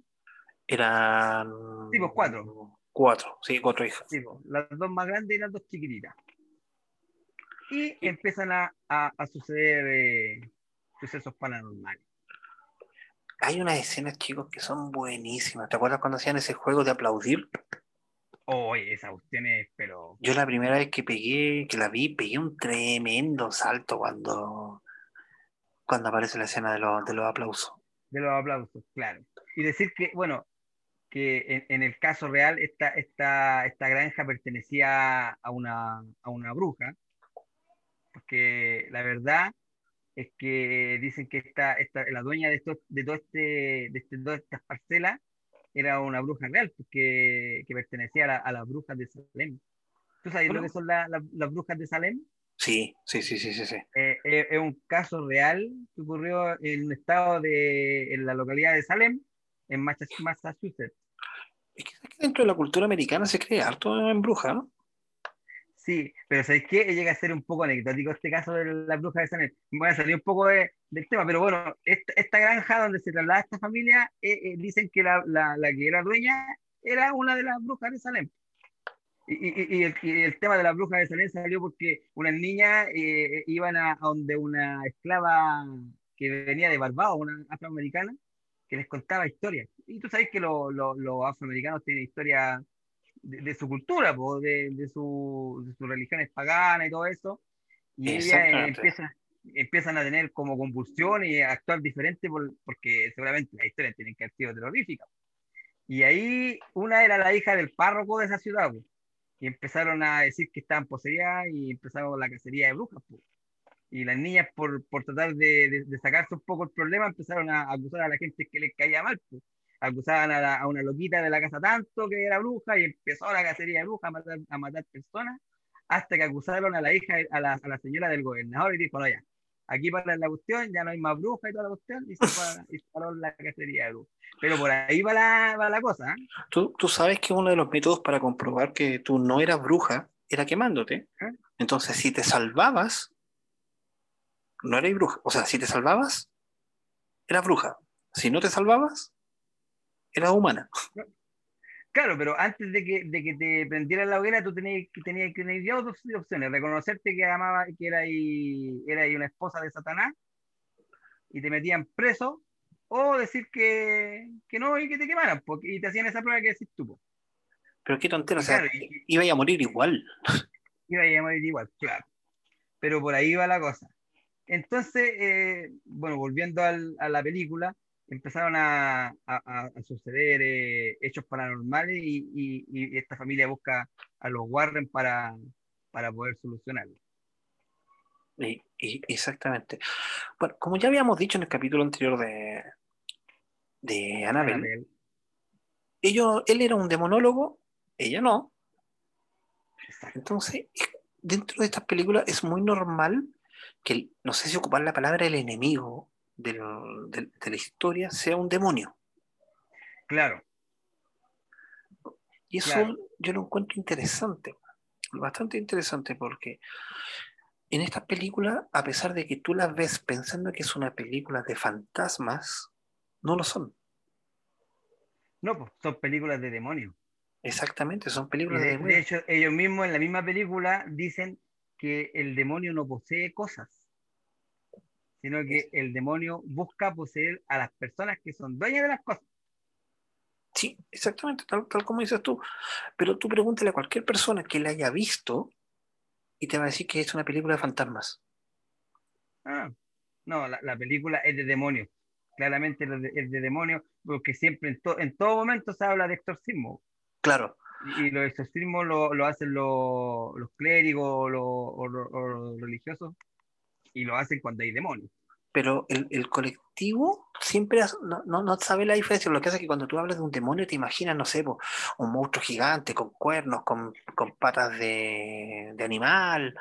eran Sí, pues cuatro. Cuatro, sí, cuatro hijas. Sí, pues, las dos más grandes y las dos chiquititas. Y empiezan a, a, a suceder eh, sucesos paranormales. Hay unas escenas, chicos, que son buenísimas. ¿Te acuerdas cuando hacían ese juego de aplaudir? Oye, esa cuestión es, pero. Yo la primera vez que pegué, que la vi, pegué un tremendo salto cuando, cuando aparece la escena de, los de los aplausos. De los aplausos, claro. Y decir que, bueno, que en, en el caso real, esta, esta, esta granja pertenecía a una, a una bruja, porque la verdad es que dicen que esta, esta, la dueña de, esto, de, todo este, de este, todas estas parcelas era una bruja real, porque, que pertenecía a, la, a las brujas de Salem. ¿Tú sabes Bueno. lo que son la- la- las brujas de Salem? Sí, sí, sí, sí, sí. sí. Eh, eh, es un caso real que ocurrió en un estado de, en la localidad de Salem, en Massachusetts. Es que, ¿sabes que dentro de la cultura americana se cree harto en bruja, ¿no? Sí, pero ¿sabéis qué? Llega a ser un poco anecdótico este caso de la bruja de Salem. Voy a salir un poco de- del tema, pero bueno, esta, esta granja donde se traslada esta familia, eh, eh, dicen que la, la, la que era dueña era una de las brujas de Salem. Y, y- y el, y el tema de la bruja de Salem salió porque unas niñas eh, iban a, a donde una esclava que venía de Barbados, una afroamericana, que les contaba historias. Y tú sabes que lo- lo- los afroamericanos tienen historia de, de su cultura, po, de, de, su, de sus religiones paganas y todo eso. Y eh, Exactamente. empiezan, a tener como convulsión y a actuar diferente por- porque seguramente las historias tienen que haber sido terroríficas. Y ahí una era la hija del párroco de esa ciudad, po, y empezaron a decir que estaban poseídas y empezaron la cacería de brujas. po. Y las niñas, por, por tratar de, sacarse un poco el problema, empezaron a acusar a la gente que les caía mal. Acusaban a, la- a una loquita de la casa tanto que era bruja y empezó la cacería de brujas a matar, a matar personas hasta que acusaron a la hija, a la, a la señora del gobernador y dijo, no, ya, aquí para la cuestión, ya no hay más brujas y toda la cuestión, y se, paró la cacería de brujas. Pero por ahí va la, va la cosa, ¿eh? Tú, tú sabes que uno de los métodos para comprobar que tú no eras bruja era quemándote. ¿Eh? Entonces, si te salvabas, no eras bruja. O sea, si te salvabas, eras bruja. Si no te salvabas, eras humana. Claro, pero antes de que, de que te prendieran la hoguera, tú tenías que tenías tener ya dos opciones. Reconocerte que amaba, que era ahí, era ahí una esposa de Satanás y te metían preso, o decir que, que no y que te quemaran, porque, y te hacían esa prueba que decís tú. po. Pero qué tontera, o Y sea, claro, y- iba a morir igual. iba a morir igual, claro. Pero por ahí va la cosa. Entonces, eh, bueno, volviendo al- a la película, empezaron a, a- a- suceder eh, hechos paranormales y, y- y esta familia busca a los Warren para, para poder solucionarlo. Y- exactamente. Bueno, como ya habíamos dicho en el capítulo anterior de, de Annabelle, Annabelle. ellos, él era un demonólogo, ella no. Entonces, es- dentro de estas películas es muy normal que, no sé si ocupar la palabra el enemigo del- de la historia sea un demonio. Claro, Y eso Claro. yo lo encuentro interesante, bastante interesante porque en estas películas, a pesar de que tú las ves pensando que es una película de fantasmas, no lo son. no, pues son películas de demonios. Exactamente, son películas de de, de demonios. hecho, ellos mismos en la misma película dicen que el demonio no posee cosas, sino que el demonio busca poseer a las personas que son dueñas de las cosas. Sí, exactamente, tal, tal como dices tú. Pero tú pregúntale a cualquier persona que la haya visto y te va a decir que es una película de fantasmas. Ah, no, la, la película es de demonios. Claramente es de, es de demonios, porque siempre en, to- en todo momento se habla de exorcismo. Claro, Y, y los exorcismos lo, lo hacen los, los clérigos lo- lo- o los religiosos, y lo hacen cuando hay demonios. pero el, el colectivo siempre has- no, no, no sabe la diferencia. Lo que hace es que cuando tú hablas de un demonio te imaginas, no sé, po, un monstruo gigante con cuernos, con, con patas de, de animal,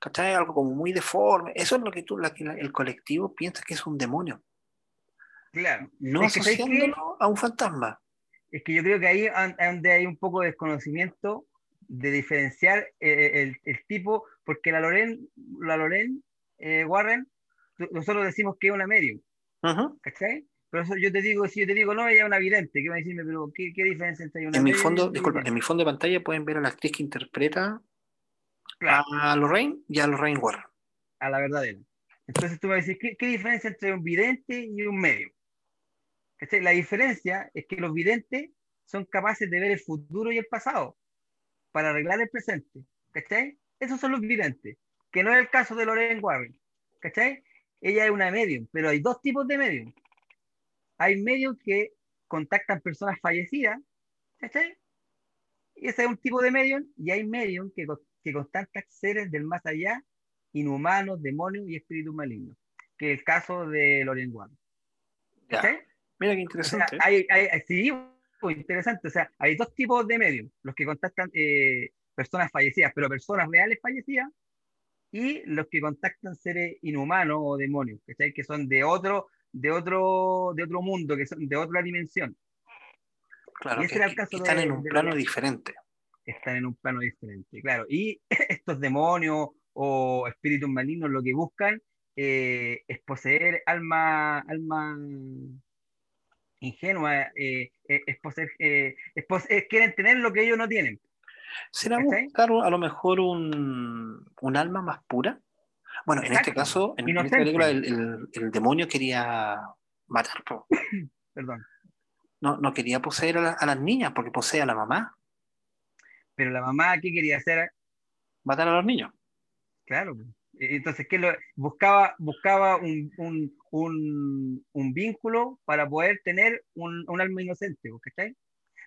¿cachai? Algo como muy deforme. Eso es lo que tú, la, que el colectivo piensa que es un demonio, Claro. no Es que, asociándolo a un fantasma. Es que yo creo que ahí donde hay un poco de desconocimiento de diferenciar eh, el, el tipo, porque la Loren, la Loren eh, Warren, nosotros decimos que es una medium, Ujú, ¿cachai? pero eso yo te digo, si yo te digo, no, ella es una vidente, ¿qué va a decirme? Pero, ¿qué, qué diferencia entre una En mi fondo, disculpa, en mi fondo de pantalla pueden ver a la actriz que interpreta Claro, a Lorraine y a Lorraine Warren. a la verdadera. Entonces tú me vas a decir, ¿qué, qué diferencia entre un vidente y un medio? ¿Cachai? La diferencia es que los videntes son capaces de ver el futuro y el pasado para arreglar el presente. ¿Cachai? Esos son los videntes, que no es el caso de Lorraine Warren. ¿Cachai? Ella es una medium, pero hay dos tipos de medium. Hay medios que contactan personas fallecidas, ¿cachai? Y ese es un tipo de medium, y hay medium que, que contactan seres del más allá, inhumanos, demonios y espíritus malignos, que es el caso de Lorraine Warren. Ya. ¿cachai? Mira qué O sea, interesante. hay, hay, sí, interesante. O sea, hay dos tipos de medios. Los que contactan eh, personas fallecidas, pero personas reales fallecidas, y los que contactan seres inhumanos o demonios, ¿cachai? Que son de otro, de otro, de otro mundo, que son de otra dimensión. claro, y ese que, que están de- en un plano diferente. Están en un plano diferente, claro. Y estos demonios o espíritus malignos lo que buscan eh, es poseer alma, alma ingenua, eh, eh, es poseer, eh, es pose- eh, quieren tener lo que ellos no tienen. ¿Será buscar a lo mejor un, un alma más pura? Bueno, en este Exacto. caso, en, en esta película, el, el- el demonio quería matar. Perdón. no, no quería poseer a, la- a las niñas porque posee a la mamá, Pero la mamá, ¿qué quería hacer? matar a los niños. Claro. E- Entonces, ¿qué lo, buscaba, buscaba un, un, un, un vínculo para poder tener un, un alma inocente, ¿cachai?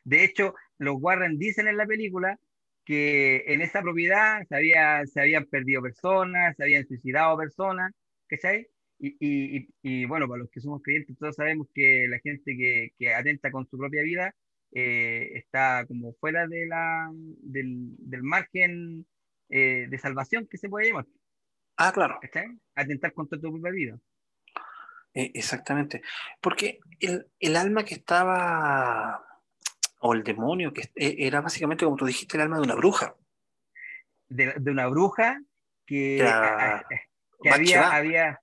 De hecho, los Warren dicen en la película que en esa propiedad se, había, se habían perdido personas, se habían suicidado personas, ¿cachai? Y, y, y, y, bueno, para los que somos creyentes, todos sabemos que la gente que, que atenta con su propia vida eh, está como fuera de la, del, del margen eh, de salvación que se puede llamar, Ah, claro, ¿cachai? Atentar contra tu propia vida. eh, exactamente. Porque el, el alma que estaba, o el demonio, que eh, era básicamente, como tú dijiste, el alma de una bruja. De, de una bruja que, a- había, había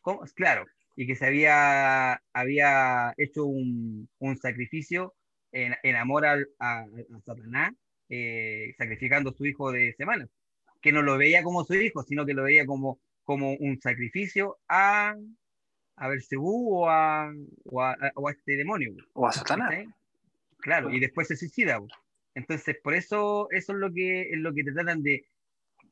¿cómo? claro, y que se había, había hecho un, un sacrificio en, en amor a, a Satanás, eh, sacrificando a su hijo de semana, que no lo veía como su hijo, sino que lo veía como, como un sacrificio a, a Belcebú o a, o, a, o a este demonio. O a Satanás. ¿cachai? Claro, y después se suicida. po. Entonces, por eso, eso es lo que, es lo que te tratan de.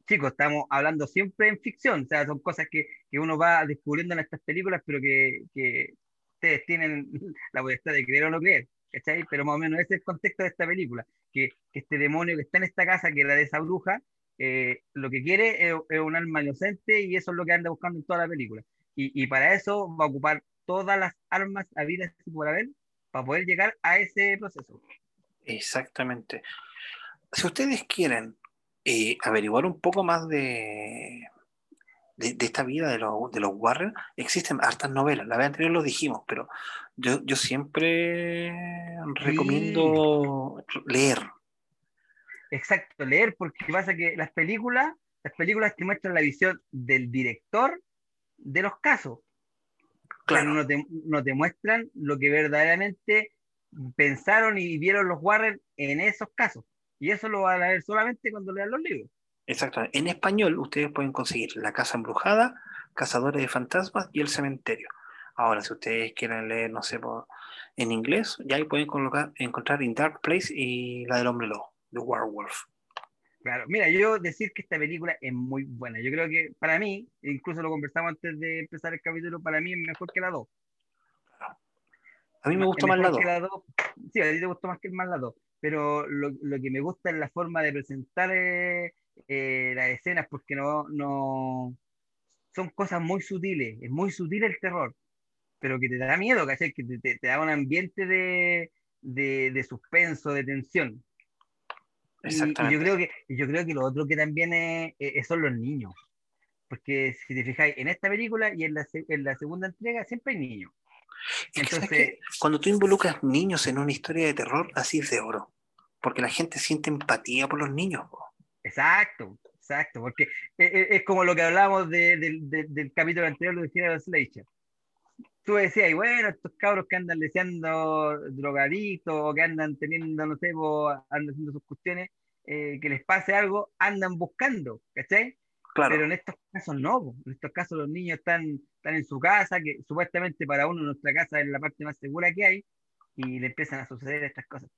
Chicos, estamos hablando siempre en ficción, o sea, son cosas que, que uno va descubriendo en estas películas, pero que, que ustedes tienen la potestad de creer o no creer, ¿cachai? Pero más o menos ese es el contexto de esta película, que, que este demonio que está en esta casa, que era de esa bruja, eh, lo que quiere es, es un alma inocente y eso es lo que anda buscando en toda la película. Y, y para eso va a ocupar todas las armas habidas y por haber para poder llegar a ese proceso. Exactamente. Si ustedes quieren eh, averiguar un poco más de, de, de esta vida de, los de los Warren, existen hartas novelas. La vez anterior lo dijimos, pero yo, yo siempre recomiendo leer. Exacto, leer, porque pasa que las películas, las películas te muestran la visión del director de los casos, Claro, no te, no te muestran lo que verdaderamente pensaron y vieron los Warren en esos casos. Y eso lo van a ver solamente cuando lean los libros. exacto. En español ustedes pueden conseguir La Casa Embrujada, Cazadores de Fantasmas y El Cementerio. Ahora, si ustedes quieren leer, no sé, por- en inglés, ya ahí pueden colocar, encontrar In Dark Place y la del Hombre Lobo, The Werewolf. Claro, mira, yo decir que esta película es muy buena. Yo creo que para mí, incluso lo conversamos antes de empezar el capítulo, para mí es mejor que la 2. A mí me Es gustó más la mejor 2. que la 2. Sí, a ti te gustó más que más la 2. Pero lo, lo que me gusta es la forma de presentar eh, eh, las escenas, porque no, no son cosas muy sutiles. Es muy sutil el terror, pero que te da miedo, ¿cachai? Que te, te- te da un ambiente de, de, de suspenso, de tensión. Y, yo creo que, yo creo que lo otro que también es, es- son los niños. Porque si te fijáis, en esta película y en la, en la segunda entrega siempre hay niños. Que, ¿sabes Entonces, qué? Cuando tú involucras niños en una historia de terror, así es de oro. Porque la gente siente empatía por los niños. exacto, exacto. Porque es, es- es como lo que hablábamos de- del capítulo anterior de General Slasher. Tú decías, y bueno, estos cabros que andan deseando drogadictos o que andan teniendo, no sé, andan haciendo sus cuestiones, eh, que les pase algo, andan buscando, ¿cachai? Claro. Pero en estos casos no, en estos casos los niños están, están en su casa, que supuestamente para uno nuestra casa es la parte más segura que hay, y le empiezan a suceder estas cosas.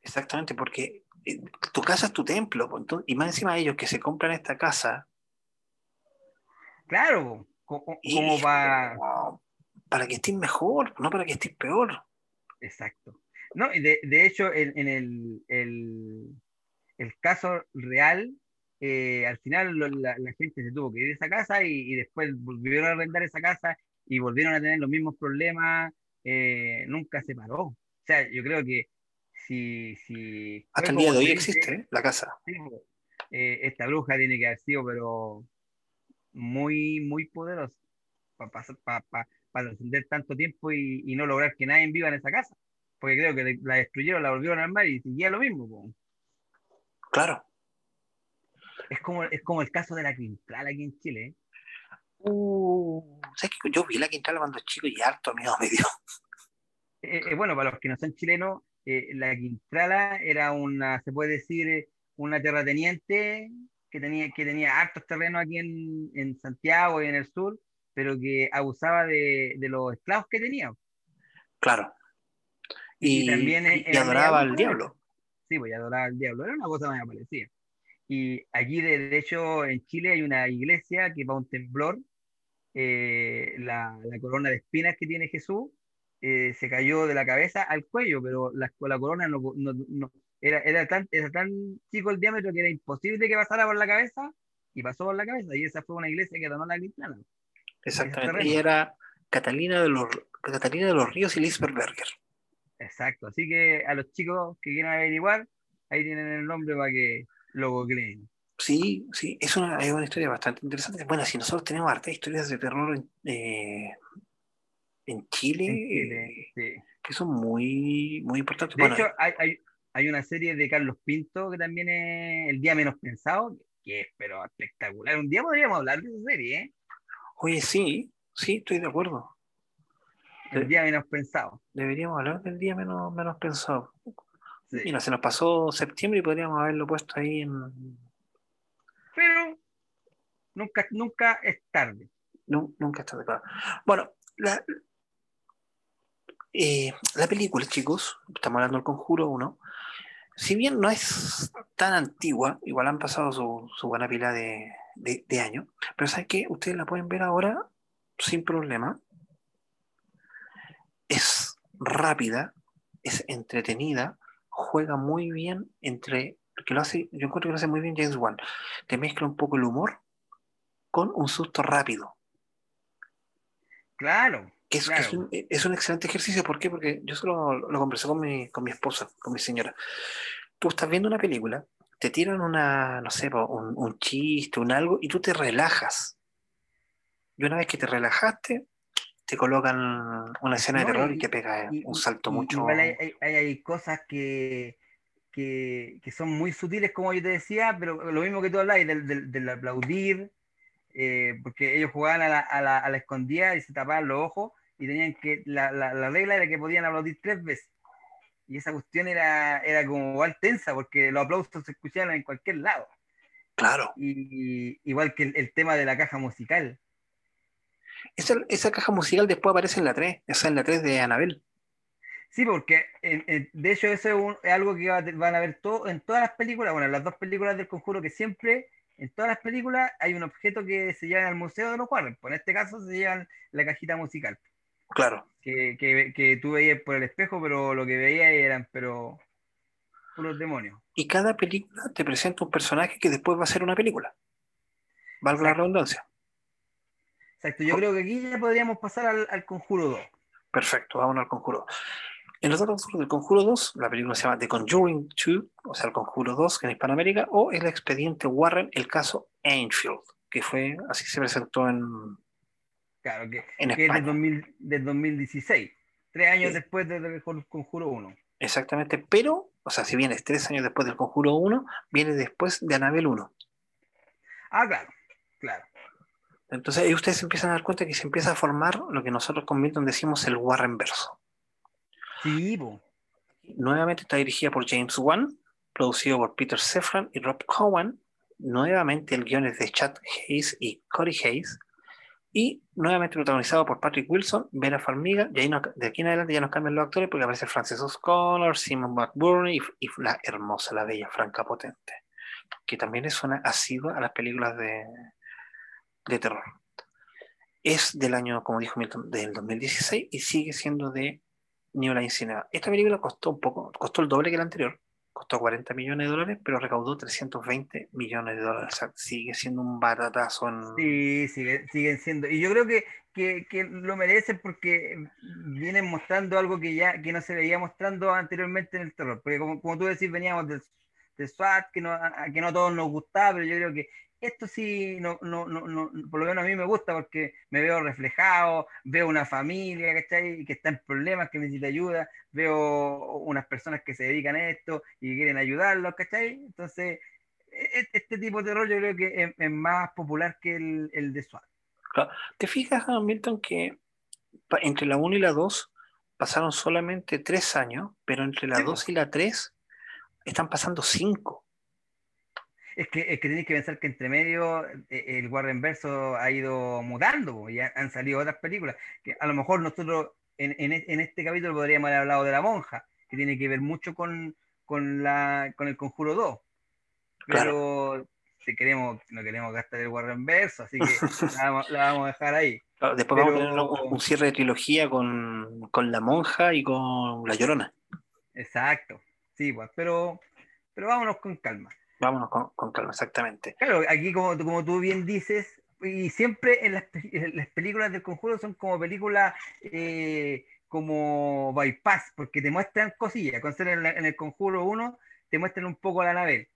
Exactamente, porque eh, tu casa es tu templo, y más encima de ellos que se compran esta casa. Claro, como, para... para que estés mejor, no para que estés peor. Exacto. No, y de, de hecho, en, en el, el, el, caso real, eh, al final la, la, gente se tuvo que ir a esa casa y, y, después volvieron a arrendar esa casa y volvieron a tener los mismos problemas, eh, nunca se paró. O sea, yo creo que si... si Hasta el día de hoy existe ¿eh? la casa. Eh, esta bruja tiene que haber sido, pero muy, muy poderosa para pa, pa, descender tanto tiempo y, y, no lograr que nadie viva en esa casa. Porque creo que la destruyeron, la volvieron a armar y seguía lo mismo. Po. Claro. Es como, es como el caso de la Quintral aquí en Chile. ¿eh? Uh, ¿sabes que yo vi la Quintral cuando chico y harto miedo me dio? Eh, eh, bueno, para los que no son chilenos, eh, la Quintrala era una, se puede decir, una terrateniente que tenía, que tenía hartos terrenos aquí en, en Santiago y en el sur, pero que abusaba de, de los esclavos que tenía. Claro. Y, Y, también y era adoraba media al diablo. Sí, pues y adoraba al diablo. Era una cosa más parecida. Y aquí, de, de hecho, en Chile hay una iglesia que para un temblor, eh, la, la corona de espinas que tiene Jesús eh, se cayó de la cabeza al cuello, pero la, la corona no, no- no- era, era, tan, era tan chico el diámetro que era imposible que pasara por la cabeza y pasó por la cabeza. Y esa fue una iglesia que donó la cristiana. Exactamente. Y era Catalina de los, Catalina de los Ríos y Lisbeth Berger. Exacto. Así que a los chicos que quieran averiguar, ahí tienen el nombre para que lo googleen. Sí, sí, es una, es una historia bastante interesante. Bueno, si nosotros tenemos hartas historias de terror en, eh, en Chile, En Chile, eh, sí. que son muy, muy importantes. De Bueno, hecho, hay, hay, hay una serie de Carlos Pinto que también es El Día Menos Pensado, que es pero espectacular. Un día podríamos hablar de esa serie, ¿eh? oye, sí, sí, estoy de acuerdo. El. Día Menos Pensado. Deberíamos hablar del día menos, menos pensado. Sí. Mira, se nos pasó septiembre y podríamos haberlo puesto ahí en... Pero nunca, nunca es tarde. Nu- nunca está de acuerdo. Bueno, la, eh, la película, chicos, estamos hablando del Conjuro 1, si bien no es tan antigua, igual han pasado su, buena pila de, años, pero ¿saben qué? Ustedes la pueden ver ahora sin problema. Es rápida, es entretenida, juega muy bien entre, que lo hace, yo encuentro que lo hace muy bien James Wan, te mezcla un poco el humor con un susto rápido. Claro, Que es, claro. es un, es un excelente ejercicio. ¿Por qué? Porque yo solo lo conversé con mi, con mi esposa, con mi señora. Tú estás viendo una película, te tiran una, no sé, un, un chiste, un algo, y tú te relajas. Y una vez que te relajaste, te colocan una escena de terror y, y- te pega y- un salto y- mucho. Hay, hay- hay- hay cosas que, que, que son muy sutiles, como yo te decía, pero lo mismo que tú hablas del, del, del aplaudir, eh, porque ellos jugaban a la, a, la, a la escondida y se tapaban los ojos y tenían que, la, la, la regla era que podían aplaudir tres veces. Y esa cuestión era, era como igual tensa, porque los aplausos se escuchaban en cualquier lado. Claro. Y igual que el, el tema de la caja musical. Esa, esa caja musical después aparece en la 3, esa en la 3 de Anabel. Sí, porque en- en- de hecho eso es, un- es algo que va van a ver todo, en todas las películas, bueno, en las dos películas del conjuro que siempre, en todas las películas hay un objeto que se llevan al Museo de los Warren, pues en este caso se llevan la cajita musical, Claro. que, que, que tú veías por el espejo, pero lo que veías eran, pero, puros demonios. Y cada película te presenta un personaje que después va a ser una película. Valga la redundancia. Exacto, yo creo que aquí ya podríamos pasar al, al conjuro 2. Perfecto, vámonos al conjuro. En los datos del Conjuro 2, la película se llama The Conjuring 2, o sea, el Conjuro 2 en Hispanoamérica, o el expediente Warren, el caso Enfield, que fue, así se presentó en, Claro, que, en que es del, España. 2000 del 2016, tres años Sí. después del conjuro 1. Exactamente, pero, o sea, si vienes tres años después del Conjuro 1, viene después de Anabel 1. Ah, claro, claro. Entonces ahí ustedes empiezan a dar cuenta que se empieza a formar lo que nosotros con Milton decimos el Warren verso. Sí, po. Nuevamente está dirigida por James Wan, producido por Peter Safran y Rob Cowan. Nuevamente el guion es de Chad Hayes y Corey Hayes. Y nuevamente protagonizado por Patrick Wilson, Vera Farmiga, y de aquí en adelante ya nos cambian los actores porque aparece Francis O'Connor, Simon McBurney y, y la hermosa, la bella Franca Potente, que también es una asidua a las películas de, de terror. Es del año, como dijo Milton, del 2016 y sigue siendo de New Line Cinema. Esta película costó un poco, costó el doble que la anterior, costó 40 millones de dólares, pero recaudó 320 millones de dólares. O sea, sigue siendo un baratazo en... Sí, sigue- siguen siendo. Y yo creo que, que, lo merecen porque vienen mostrando algo que ya que no se veía mostrando anteriormente en el terror. Porque como, como tú decís, veníamos del, del SWAT, que no, que no a todos nos gustaba, pero yo creo que esto sí, no, no, no, no, por lo menos a mí me gusta porque me veo reflejado, veo una familia, ¿cachai? Que está en problemas, que necesita ayuda, veo unas personas que se dedican a esto y quieren ayudarlos, ¿cachai? Entonces, e- este tipo de terror yo creo que es, es más popular que el, el de SWAT. ¿Te fijas, Milton, que entre la 1 y la 2 pasaron solamente 3 años, pero entre la Sí, 2 y la 3 están pasando 5? Es que, es que tenéis que pensar que entre medio eh, el Warren Verso ha ido mudando y ha- han salido otras películas. Que a lo mejor nosotros en, en e- en este capítulo podríamos haber hablado de La Monja, que tiene que ver mucho con, con, la, con el Conjuro 2. Pero si queremos, no queremos gastar el Warren Verso, así que la vamos, la vamos a dejar ahí. Claro, Después vamos a tener un, un cierre de trilogía con, con La Monja y con La Llorona. Exacto. Sí, pues, pero, pero vámonos con calma. Vámonos con, con calma, exactamente. Claro, aquí como, como tú bien dices, y siempre en las, películas del conjuro son como películas eh, como bypass, porque te muestran cosillas. En, la- en el conjuro 1 te muestran un poco a la Anabel.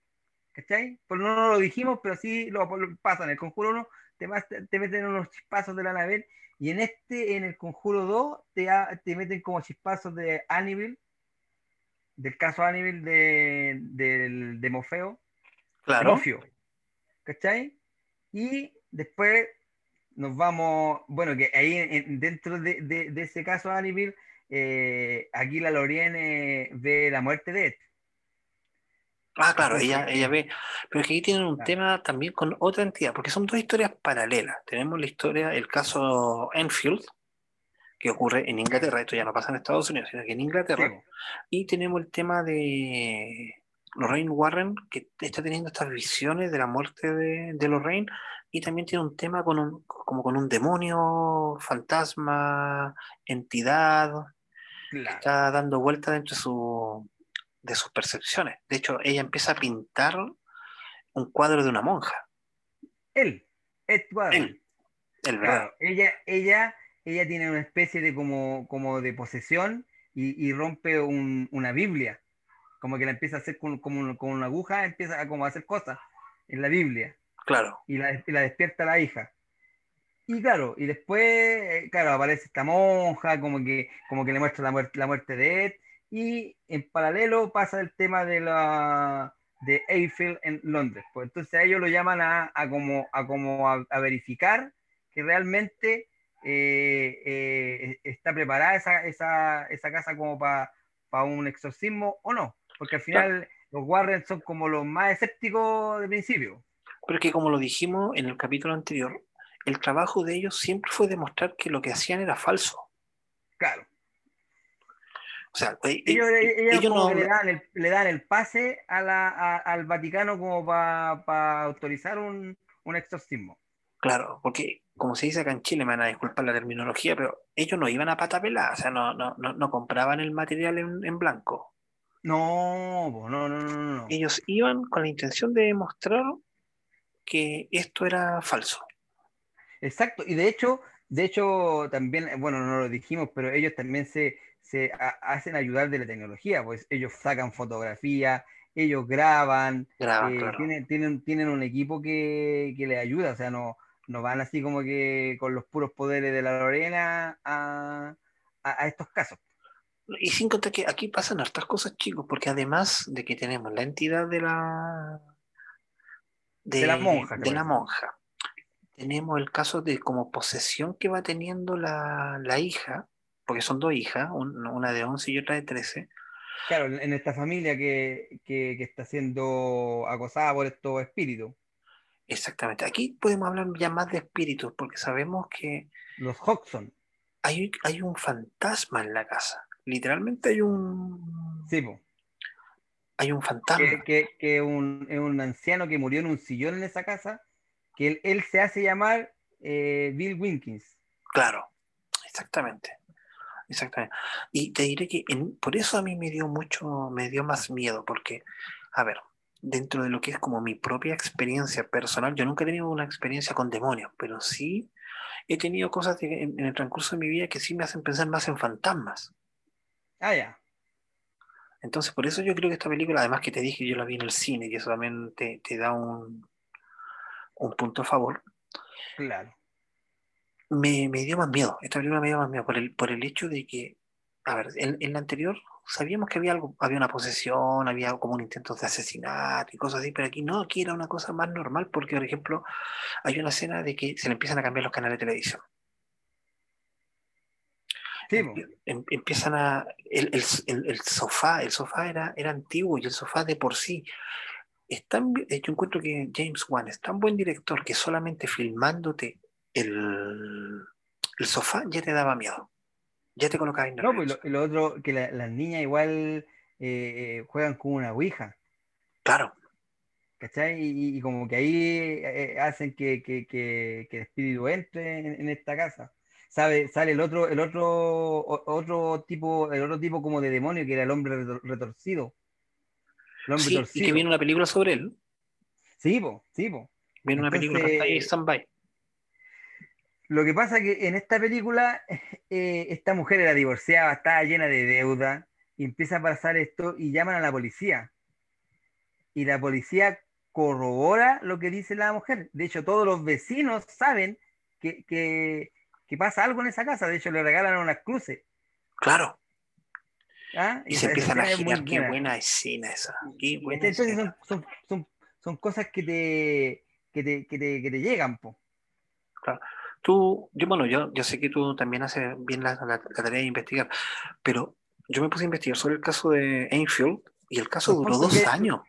¿Cachai? Pues no, lo dijimos, pero sí lo, pasan. En el conjuro 1 te, te meten unos chispazos de la Anabel, y en este, en el conjuro 2, te, te meten como chispazos de Annabelle, del caso Annabelle de, de Morfeo. Claro. ¿cachai? Y después nos vamos, bueno, que ahí en- dentro de, de- de ese caso Annabelle, eh, aquí la Lorraine eh, ve la muerte de Ed. Ah, claro, ella, ella ve. Pero es que aquí tienen un Claro. tema también con otra entidad, porque son dos historias paralelas. Tenemos la historia, el caso Enfield, que ocurre en Inglaterra, esto ya no pasa en Estados Unidos, sino que en Inglaterra. Sí. Y tenemos el tema de Lorraine Warren, que está teniendo estas visiones de la muerte de, de Lorraine, y también tiene un tema con un, como con un demonio, fantasma, entidad, que está dando vuelta dentro de, su, de sus percepciones. De hecho, ella empieza a pintar un cuadro de una monja. Él, Ed Warren. Él, el verdad. Claro, ella, ella, ella tiene una especie de como, como de posesión y, y rompe un- una Biblia. Como que la empieza a hacer con, como un- con una aguja, empieza a como a hacer cosas en la Biblia. Claro. y la, y la despierta la hija. Y claro, y después, eh, claro, aparece esta monja, como que, como que le muestra la muerte, la muerte de Ed, y en paralelo pasa el tema de la de Eiffel en Londres. Pues entonces a ellos lo llaman a, a como, a, como a, a verificar que realmente eh, eh, está preparada esa, esa, esa casa como para un exorcismo o no. Porque al final los Warren son como los más escépticos de principio. Pero es que como lo dijimos en el capítulo anterior, el trabajo de ellos siempre fue demostrar que lo que hacían era falso. Claro. O sea, e- e- ellos, ellos ellos como no- le, dan el, le dan el pase a la, a- al Vaticano como para autorizar un, un exorcismo. Claro, porque como se dice acá en Chile, me van a disculpar la terminología, pero ellos no iban a pata pelada, o sea, no, no, no, no compraban el material en, en blanco. No, no, no, no, no. Ellos iban con la intención de demostrar que esto era falso. Exacto, y de hecho, de hecho, también, bueno, no lo dijimos, pero ellos también se, se ha- hacen ayudar de la tecnología, pues ellos sacan fotografías, ellos graban, eh, claro. tienen, tienen, tienen un equipo que, que les ayuda, o sea, no, no van así como que con los puros poderes de la Lorena a, a- a estos casos. Y sin contar que aquí pasan hartas cosas, chicos, porque además de que tenemos la entidad de la De la monja, de la monja, tenemos el caso de como posesión que va teniendo la, la hija, porque son dos hijas, un- una de 11 y otra de 13. Claro, en en esta familia que, que- que está siendo acosada por estos espíritus, Exactamente. Aquí podemos hablar ya más de espíritus, porque sabemos que los Hodgson. hay, hay un fantasma en la casa. Literalmente hay un, Sí, po. hay un fantasma. que, que- que un, es un anciano que murió en un sillón en esa casa, que él, él se hace llamar eh, Bill Winkins. Claro, exactamente. Exactamente. Y te diré que en- por eso a mí me dio mucho, me dio más miedo, porque, a ver, dentro de lo que es como mi propia experiencia personal, yo nunca he tenido una experiencia con demonios, pero sí he tenido cosas de- en, en el transcurso de mi vida que sí me hacen pensar más en fantasmas. Ah, ya. Entonces, por eso yo creo que esta película, además que te dije, yo la vi en el cine, que eso también te, te da un, un punto a favor, Claro. me, me dio más miedo. Esta película me dio más miedo por el, por el hecho de que, a ver, en, en la anterior sabíamos que había algo, había una posesión, había como un intento de asesinato y cosas así, pero aquí no, aquí era una cosa más normal, porque, por ejemplo, hay una escena de que se le empiezan a cambiar los canales de televisión. Sí, em- empiezan a. El, el- el- sofá, el sofá era, era antiguo y el sofá de por sí. Es tan eh, yo encuentro que James Wan es tan buen director que solamente filmándote el, el sofá ya te daba miedo. Ya te colocaba No, pues lo, lo otro, que la- las niñas igual eh, eh, juegan con una ouija, Claro, ¿cachai? Y, y como que ahí eh, hacen que, que- que- que el espíritu entre en, en esta casa. Sabe, sale el otro, el otro, otro tipo, el otro tipo como de demonio que era el hombre retor- retorcido. El hombre sí, y que viene una película sobre él. Sí, po, sí, po. Viene una película que está ahí, stand-by. Lo que pasa que en esta película, eh, esta mujer era divorciada, estaba llena de deuda, y empieza a pasar esto y llaman a la policía. Y la policía corrobora lo que dice la mujer. De hecho, todos los vecinos saben que, que- que pasa algo en esa casa. De hecho, le regalan unas cruces. Claro. ¿ah? Y esa- se empiezan a es girar. Qué buena. buena escena esa. Qué buena Entonces escena. son, son, son, son cosas que te, que te, que te, que te llegan, po. Tú, yo, bueno, yo, yo sé que tú también haces bien la, la- la tarea de investigar, pero yo me puse a investigar sobre el caso de Enfield y el caso Los duró dos que- años.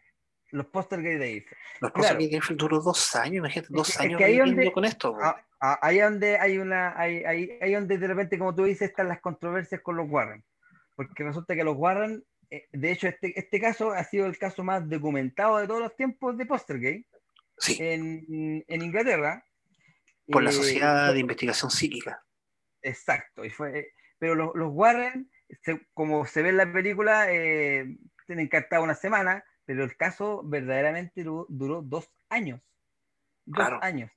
Los póster que de Eiffel. Los casos claro. de Enfield duró dos años, imagínate, dos que- es años que ahí viviendo donde- con esto. po. Ah, ah, ahí donde hay una, ahí, ahí, ahí donde de repente, como tú dices, están las controversias con los Warren. Porque resulta que los Warren, eh, de hecho, este, este caso ha sido el caso más documentado de todos los tiempos de Postergate sí, en, en Inglaterra. por la Eh, Sociedad de Investigación Psíquica. Exacto, y fue, pero los, los Warren, se- como se ve en la película, eh, tienen encartado una semana, pero el caso verdaderamente duró, duró dos años. Dos Claro. años.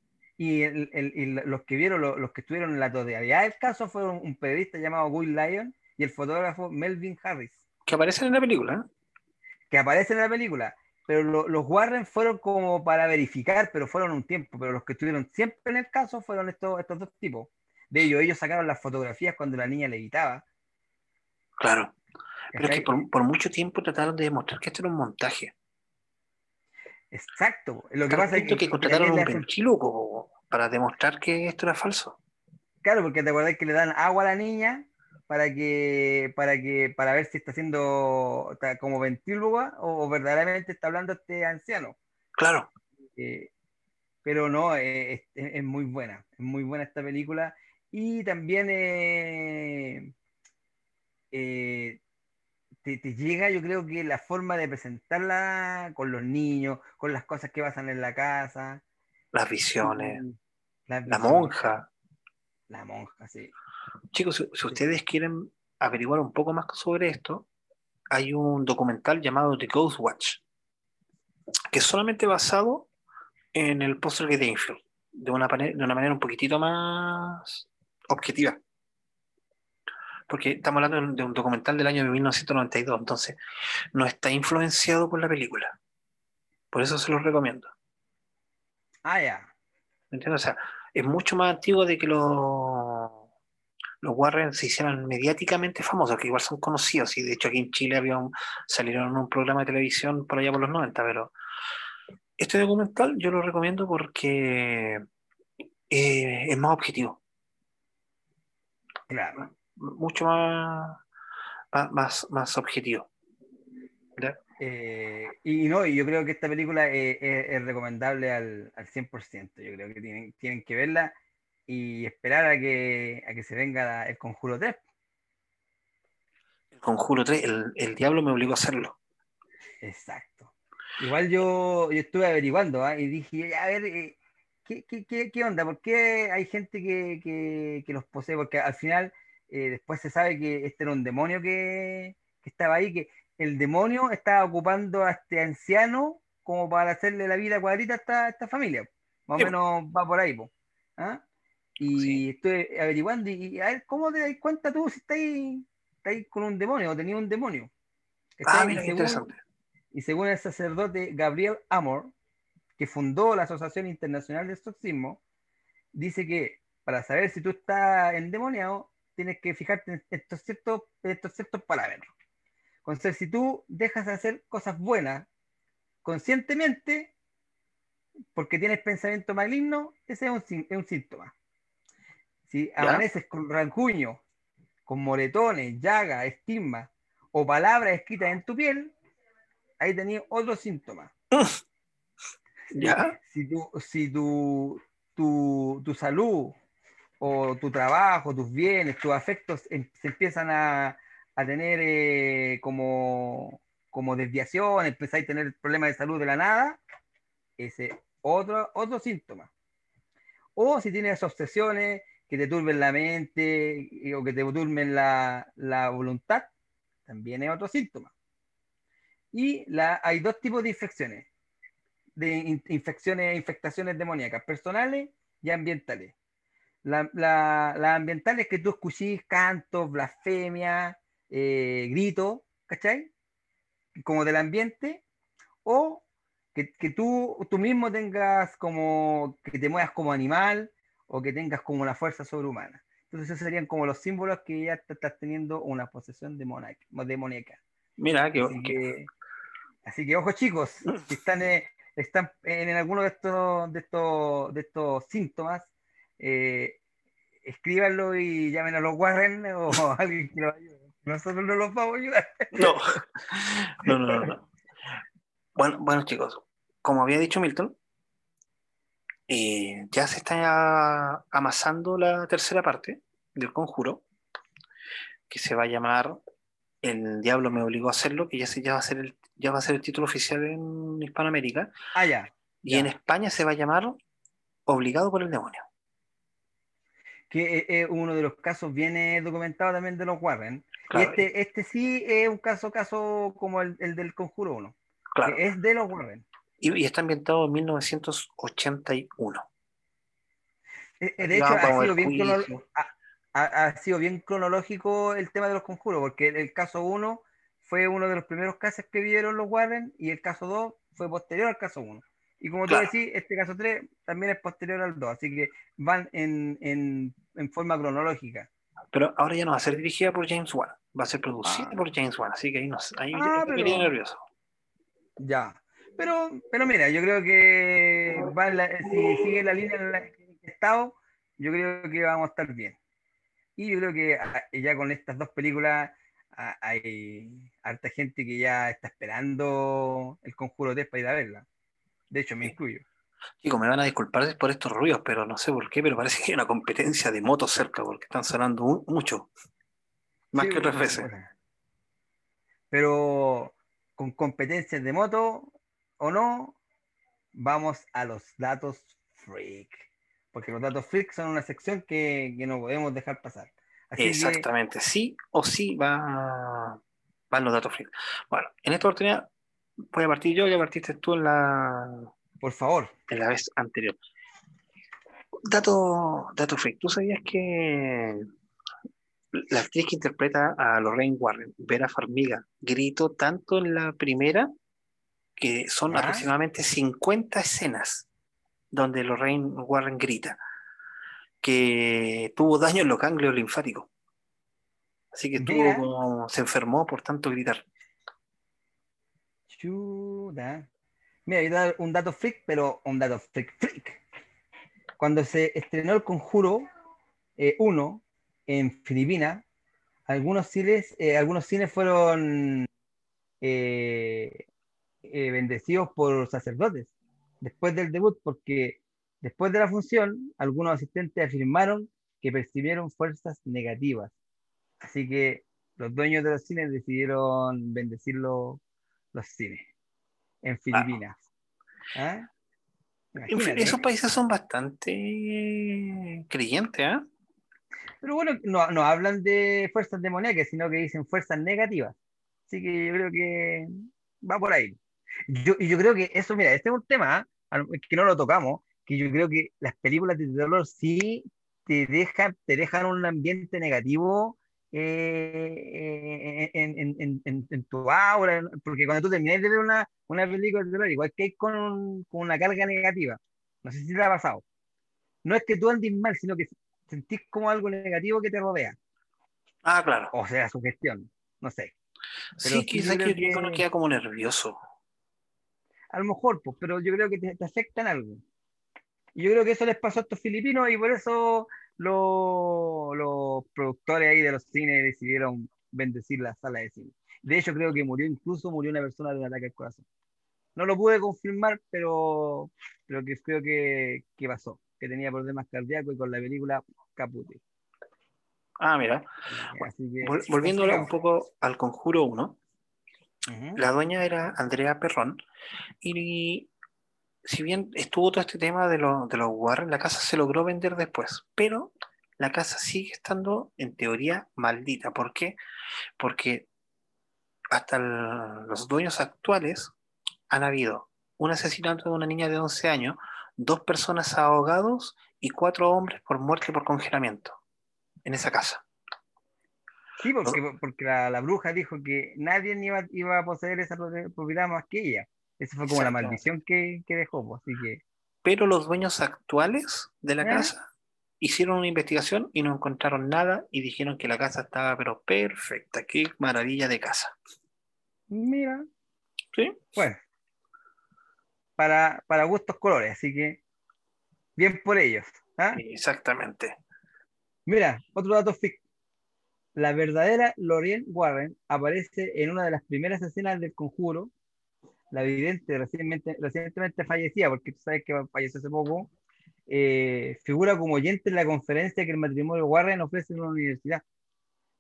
Y, el- el- y los que vieron, lo- los, que estuvieron en la totalidad del caso fueron un periodista llamado Will Lyon y el fotógrafo Melvin Harris, Que aparecen en la película. ¿eh? que aparecen en la película. Pero lo- los Warren fueron como para verificar, pero fueron un tiempo. Pero los que estuvieron siempre en el caso fueron estos, estos dos tipos. De ellos, ellos sacaron las fotografías cuando la niña levitaba. Claro. Pero es que por, por mucho tiempo trataron de demostrar que esto era un montaje. Exacto. Lo que pasa es que, que contrataron a le un para demostrar que esto era falso. Claro, porque te acuerdas que le dan agua a la niña para que, para que, para ver si está haciendo está como ventríloga o, o verdaderamente está hablando este anciano. Claro. Eh, pero no, eh, es, muy buena, es muy buena esta película. Y también eh, eh, te, te llega, yo creo que la forma de presentarla con los niños, con las cosas que pasan en la casa. Las visiones. La monja. La monja, sí. Chicos, si, si ustedes quieren averiguar un poco más sobre esto, hay un documental llamado The Ghost Watch, que es solamente basado en el póster de Enfield, de una, de una manera un poquitito más objetiva. Porque estamos hablando de un- documental del año de 1992, entonces no está influenciado por la película. Por eso se los recomiendo. Ah, ya. ¿Me entiendes? O sea, es mucho más antiguo de que los, los Warren se hicieran mediáticamente famosos, que igual son conocidos, y de hecho aquí en Chile había un- salieron en un programa de televisión por allá por los 90, pero este documental yo lo recomiendo porque eh, es más objetivo. Claro. Mucho más, más, más objetivo. Eh, y no, y yo creo que esta película es, es- es recomendable al, al 100%. Yo creo que tienen, tienen que verla y esperar a que, a que se venga la- el Conjuro 3. El Conjuro 3, el, el diablo me obligó a hacerlo. Exacto. Igual yo, yo estuve averiguando ¿ah? y dije, a ver, eh, ¿qué, qué, qué, qué onda? ¿Por qué hay gente que, que, que los posee? Porque al final eh, después se sabe que este era un demonio que, que estaba ahí, que el demonio estaba ocupando a este anciano como para hacerle la vida cuadrita a esta, a esta familia. Más o menos va por ahí. po. ¿Ah? Y Sí. estoy averiguando y, y a ver, ¿cómo te das cuenta tú si estáis, estáis con un demonio o tenías un demonio? Ah, mira, según- interesante. y según el sacerdote Gabriel Amor, que fundó la Asociación Internacional de Exorcismo, dice que para saber si tú estás endemoniado, tienes que fijarte en estos ciertos, en estos ciertos parámetros. Entonces, si tú dejas de hacer cosas buenas conscientemente, porque tienes pensamiento maligno, ese es un, sin- es un síntoma. Si amaneces con rancuño, con moretones, llagas, estigmas o palabras escritas en tu piel, ahí tenías otro síntoma. ¿Ya? Si, tu, si tu, tu, tu salud o tu trabajo, tus bienes, tus afectos em- se empiezan a, a tener eh, como, como desviación, empezáis a tener problemas de salud de la nada, ese otro, otro síntoma. O si tienes obsesiones que te turben la mente o que te turben la, la voluntad, también es otro síntoma. Y la, hay dos tipos de infecciones, de in- infecciones, infectaciones demoníacas, personales y ambientales. La- la- las ambientales que tú escuchís cantos, blasfemia, eh, gritos, ¿cachai? Como del ambiente, o que, que tú, tú mismo tengas como, que te muevas como animal, o que tengas como una fuerza sobrehumana. Entonces esos serían como los símbolos que ya te estás teniendo una posesión demoníaca. demoníaca. Mira, que, Así que, así que ojo chicos, si están, eh, están en, alguno de estos, de estos, de estos síntomas, eh, escríbanlo y llamen a los Warren o a alguien que los ayude. Nosotros no los vamos a ayudar. No. No, no, no, no. Bueno, bueno, chicos, como había dicho Milton, eh, ya se está amasando la tercera parte del conjuro, que se va a llamar El Diablo me obligó a hacerlo, que ya, se, ya, va, a ser el, ya va a ser el título oficial en Hispanoamérica, Ah, ya. y Ya. en España se va a llamar Obligado por el Demonio. Que eh, eh, uno de los casos viene documentado también de los Warren. Claro, y este, este sí es un caso, caso como el, el del Conjuro 1, claro. que es de los Warren. Y, y está ambientado en 1981. Eh, eh, De hecho, ha sido, bien ha, ha- ha sido bien cronológico el tema de los conjuros, porque el, el caso 1 fue uno de los primeros casos que vieron los Warren y el caso 2 fue posterior al caso 1. Y como Claro. tú decís, este caso 3 también es posterior al 2, así que van en, en, en forma cronológica. Pero ahora ya no va a ser dirigida por James Wan, va a ser producida Ah. por James Wan, así que ahí, no, sé, ahí Ah, pero- nervioso. Ya. Pero, pero mira, yo creo que va en la- si sigue la línea en la que he estado, yo creo que vamos a estar bien. Y yo creo que ah, ya con estas dos películas ah, hay harta gente que ya está esperando el conjuro 3 para ir a verla. De hecho, me incluyo. Chicos, me van a disculpar por estos ruidos, pero no sé por qué, pero parece que hay una competencia de motos cerca, porque están sonando mu- mucho. Más Sí, que otras veces. Pero con competencias de moto o no, vamos a los datos freak. Porque los datos freak son una sección que, que no podemos dejar pasar. Así que, Exactamente, sí o sí va, van los datos fríos. Bueno, en esta oportunidad voy a partir yo, ya partiste tú en la, por favor, en la vez anterior. Dato, dato freak, ¿tú sabías que la actriz que interpreta a Lorraine Warren, Vera Farmiga, gritó tanto en la primera que son ¿Ya? aproximadamente 50 escenas donde Lorraine Warren grita, que tuvo daño en los ganglios linfáticos. Así que estuvo como, se enfermó por tanto gritar. chuta. Mira, a dar un dato freak, pero un dato freak freak. cuando se estrenó El Conjuro 1 eh, en Filipinas, algunos cines, eh, algunos cines fueron eh, bendecidos por sacerdotes después del debut, porque después de la función, algunos asistentes afirmaron que percibieron fuerzas negativas. Así que los dueños de los cines decidieron bendecir los, cines en Filipinas. ¿Ah? Esos países son bastante creyentes, ¿eh? Pero bueno, no, no hablan de fuerzas demoníacas, sino que dicen fuerzas negativas. Así que yo creo que va por ahí. Yo, yo creo que eso, mira, este es un tema ¿ah? que no lo tocamos, que yo creo que las películas de terror sí te dejan, te dejan un ambiente negativo eh, en, tu aura, porque cuando tú terminas de ver una, una película de terror, igual que con, con, una carga negativa, no sé si te ha pasado. No es que tú andes mal, sino que sentís como algo negativo que te rodea. Ah, claro. O sea, su gestión, no sé. sí, quizás que, que, uno queda como nervioso. A lo mejor, pues, pero yo creo que te, te afectan algo. Y yo creo que eso les pasó a estos filipinos y por eso los, productores ahí de los cines decidieron bendecir la sala de cine. De hecho, creo que murió, incluso murió una persona de un ataque al corazón. No lo pude confirmar, pero, pero que creo que, que pasó, que tenía problemas cardíacos y con la película Capute. Ah, mira. volviendo un poco al Conjuro 1, la dueña era Andrea Perrón y si bien estuvo todo este tema de, de los Warren, la casa se logró vender después, pero la casa sigue estando en teoría maldita. ¿Por qué? Porque hasta los dueños actuales han habido un asesinato de una niña de 11 años, dos personas ahogados y cuatro hombres por muerte por congelamiento en esa casa. Sí, porque, porque la, bruja dijo que nadie iba, iba a poseer esa propiedad más que ella. Esa fue como la maldición que, dejó, pues, así que... Pero los dueños actuales de la ¿Eh? casa hicieron una investigación y no encontraron nada y dijeron que la casa estaba pero perfecta. Qué maravilla de casa. Mira. Sí. Bueno. Para, para gustos colores, así que bien por ellos. ¿ah? Exactamente. Mira, otro dato fic. La verdadera Lorraine Warren aparece en una de las primeras escenas del conjuro la vidente recientemente, recientemente fallecida, porque tú sabes que falleció hace poco, eh, figura como oyente en la conferencia que el matrimonio Warren ofrece en una universidad.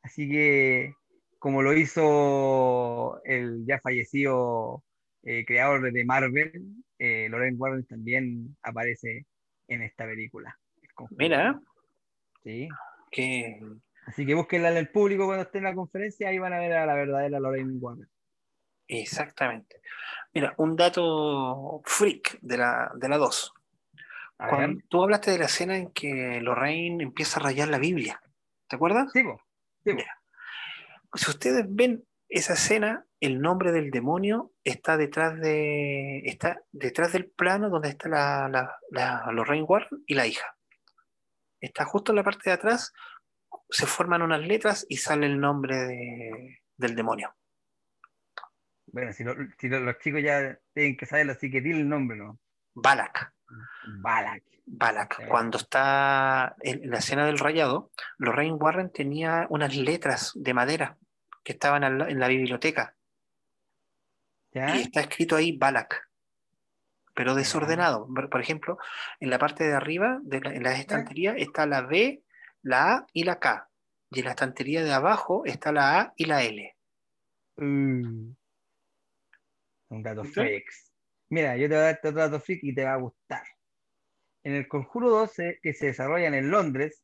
Así que, como lo hizo el ya fallecido eh, creador de Marvel, eh, Loren Warren también aparece en esta película. Mira. Sí. Que... Así que búsquenla en el público cuando esté en la conferencia, ahí van a ver a la verdadera Lorraine Warren. Exactamente. Mira, un dato freak de la, de la 2. Cuando tú hablaste de la escena en que Lorraine empieza a rayar la Biblia, ¿te acuerdas? Sí, Si ustedes ven esa escena, el nombre del demonio está detrás de está detrás del plano donde está la, la, la Lorraine Warren y la hija. Está justo en la parte de atrás, se forman unas letras y sale el nombre del demonio. Bueno, si, los chicos ya tienen que saberlo, así que dile el nombre, ¿no? Balak. Balak. Balak. Cuando está en la escena del rayado, Lorraine Warren tenía unas letras de madera que estaban en la biblioteca. Y está escrito ahí Balak, pero desordenado. Por ejemplo, en la parte de arriba, de la, en la estantería, está la B, la A y la K. Y en la estantería de abajo está la A y la L. Mm. Un dato freak. Mira, yo te voy a dar otro dato freak y te va a gustar. En el Conjuro 12, que se desarrolla en Londres,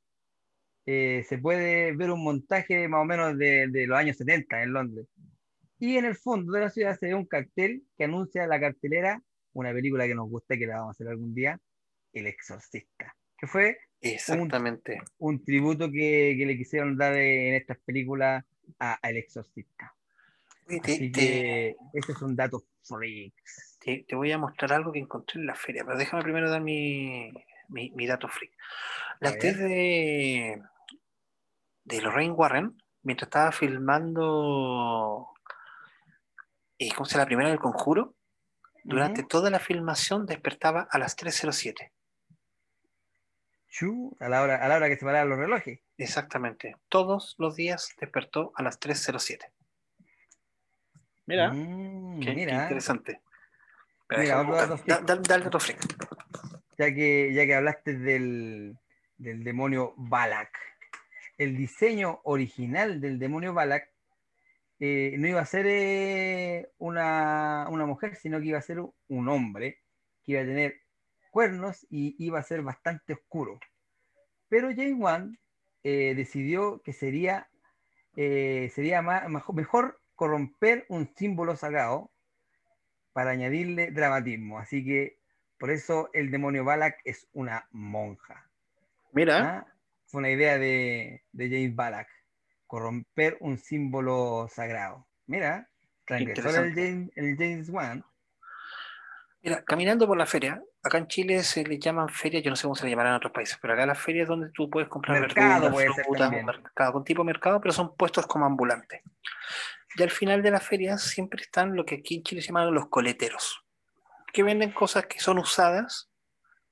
eh, se puede ver un montaje más o menos de, los años 70 en Londres. Y en el fondo de la ciudad se ve un cartel que anuncia la cartelera, una película que nos gusta y que la vamos a hacer algún día, El Exorcista. Que fue Exactamente. Un, tributo que, le quisieron dar en estas películas a, El Exorcista. Así que ese es un dato freaks. Te, voy a mostrar algo que encontré en la feria, pero déjame primero dar mi, dato freak. La actriz de, de Lorraine Warren, mientras estaba filmando, eh, ¿cómo se llama? La primera del conjuro, durante toda la filmación despertaba a las 3.07. Chu, a la hora, a la hora que se paraban los relojes. Exactamente. Todos los días despertó a las 3.07. Mira, Mm, qué, qué mira, interesante. Pero otro Da- da- dale otro freak. ya que, ya que hablaste del, del demonio Balak. El diseño original del demonio Balak eh, no iba a ser eh, una, una mujer, sino que iba a ser un hombre que iba a tener cuernos y iba a ser bastante oscuro. Pero James Wan eh, decidió que sería, sería majo- mejor corromper un símbolo sagrado para añadirle dramatismo. Así que por eso el demonio Balak es una monja. Mira, ¿ah? Fue una idea de, de James Balak, corromper un símbolo sagrado. Mira, transgresor el. James, el James Wan. mira, caminando por la feria, acá en Chile se le llaman ferias, yo no sé cómo se le llamarán en otros países, pero acá las ferias es donde tú puedes comprar Mercado verduras, frutas, mercado, con tipo de mercado, pero son puestos como ambulantes. Y al final de las ferias siempre están lo que aquí en Chile se llaman los coleteros, que venden cosas que son usadas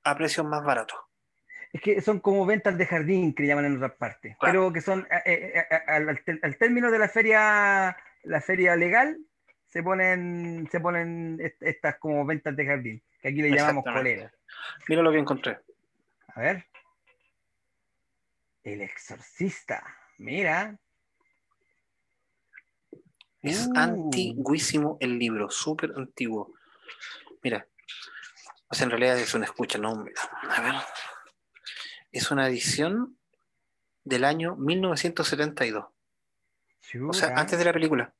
a precios más baratos. Es que son como ventas de jardín que le llaman en otras partes, Claro. pero que son eh, eh, eh, al, término de la feria, la feria legal, se ponen, se ponen est- estas como ventas de jardín, que aquí le llamamos coleras. Mira lo que encontré. A ver. El exorcista. Mira. Es Uh. antiguísimo el libro, súper antiguo. Mira, o sea, en realidad es una escucha, no. A ver. Es una edición del año 1972. O sea, antes de la película.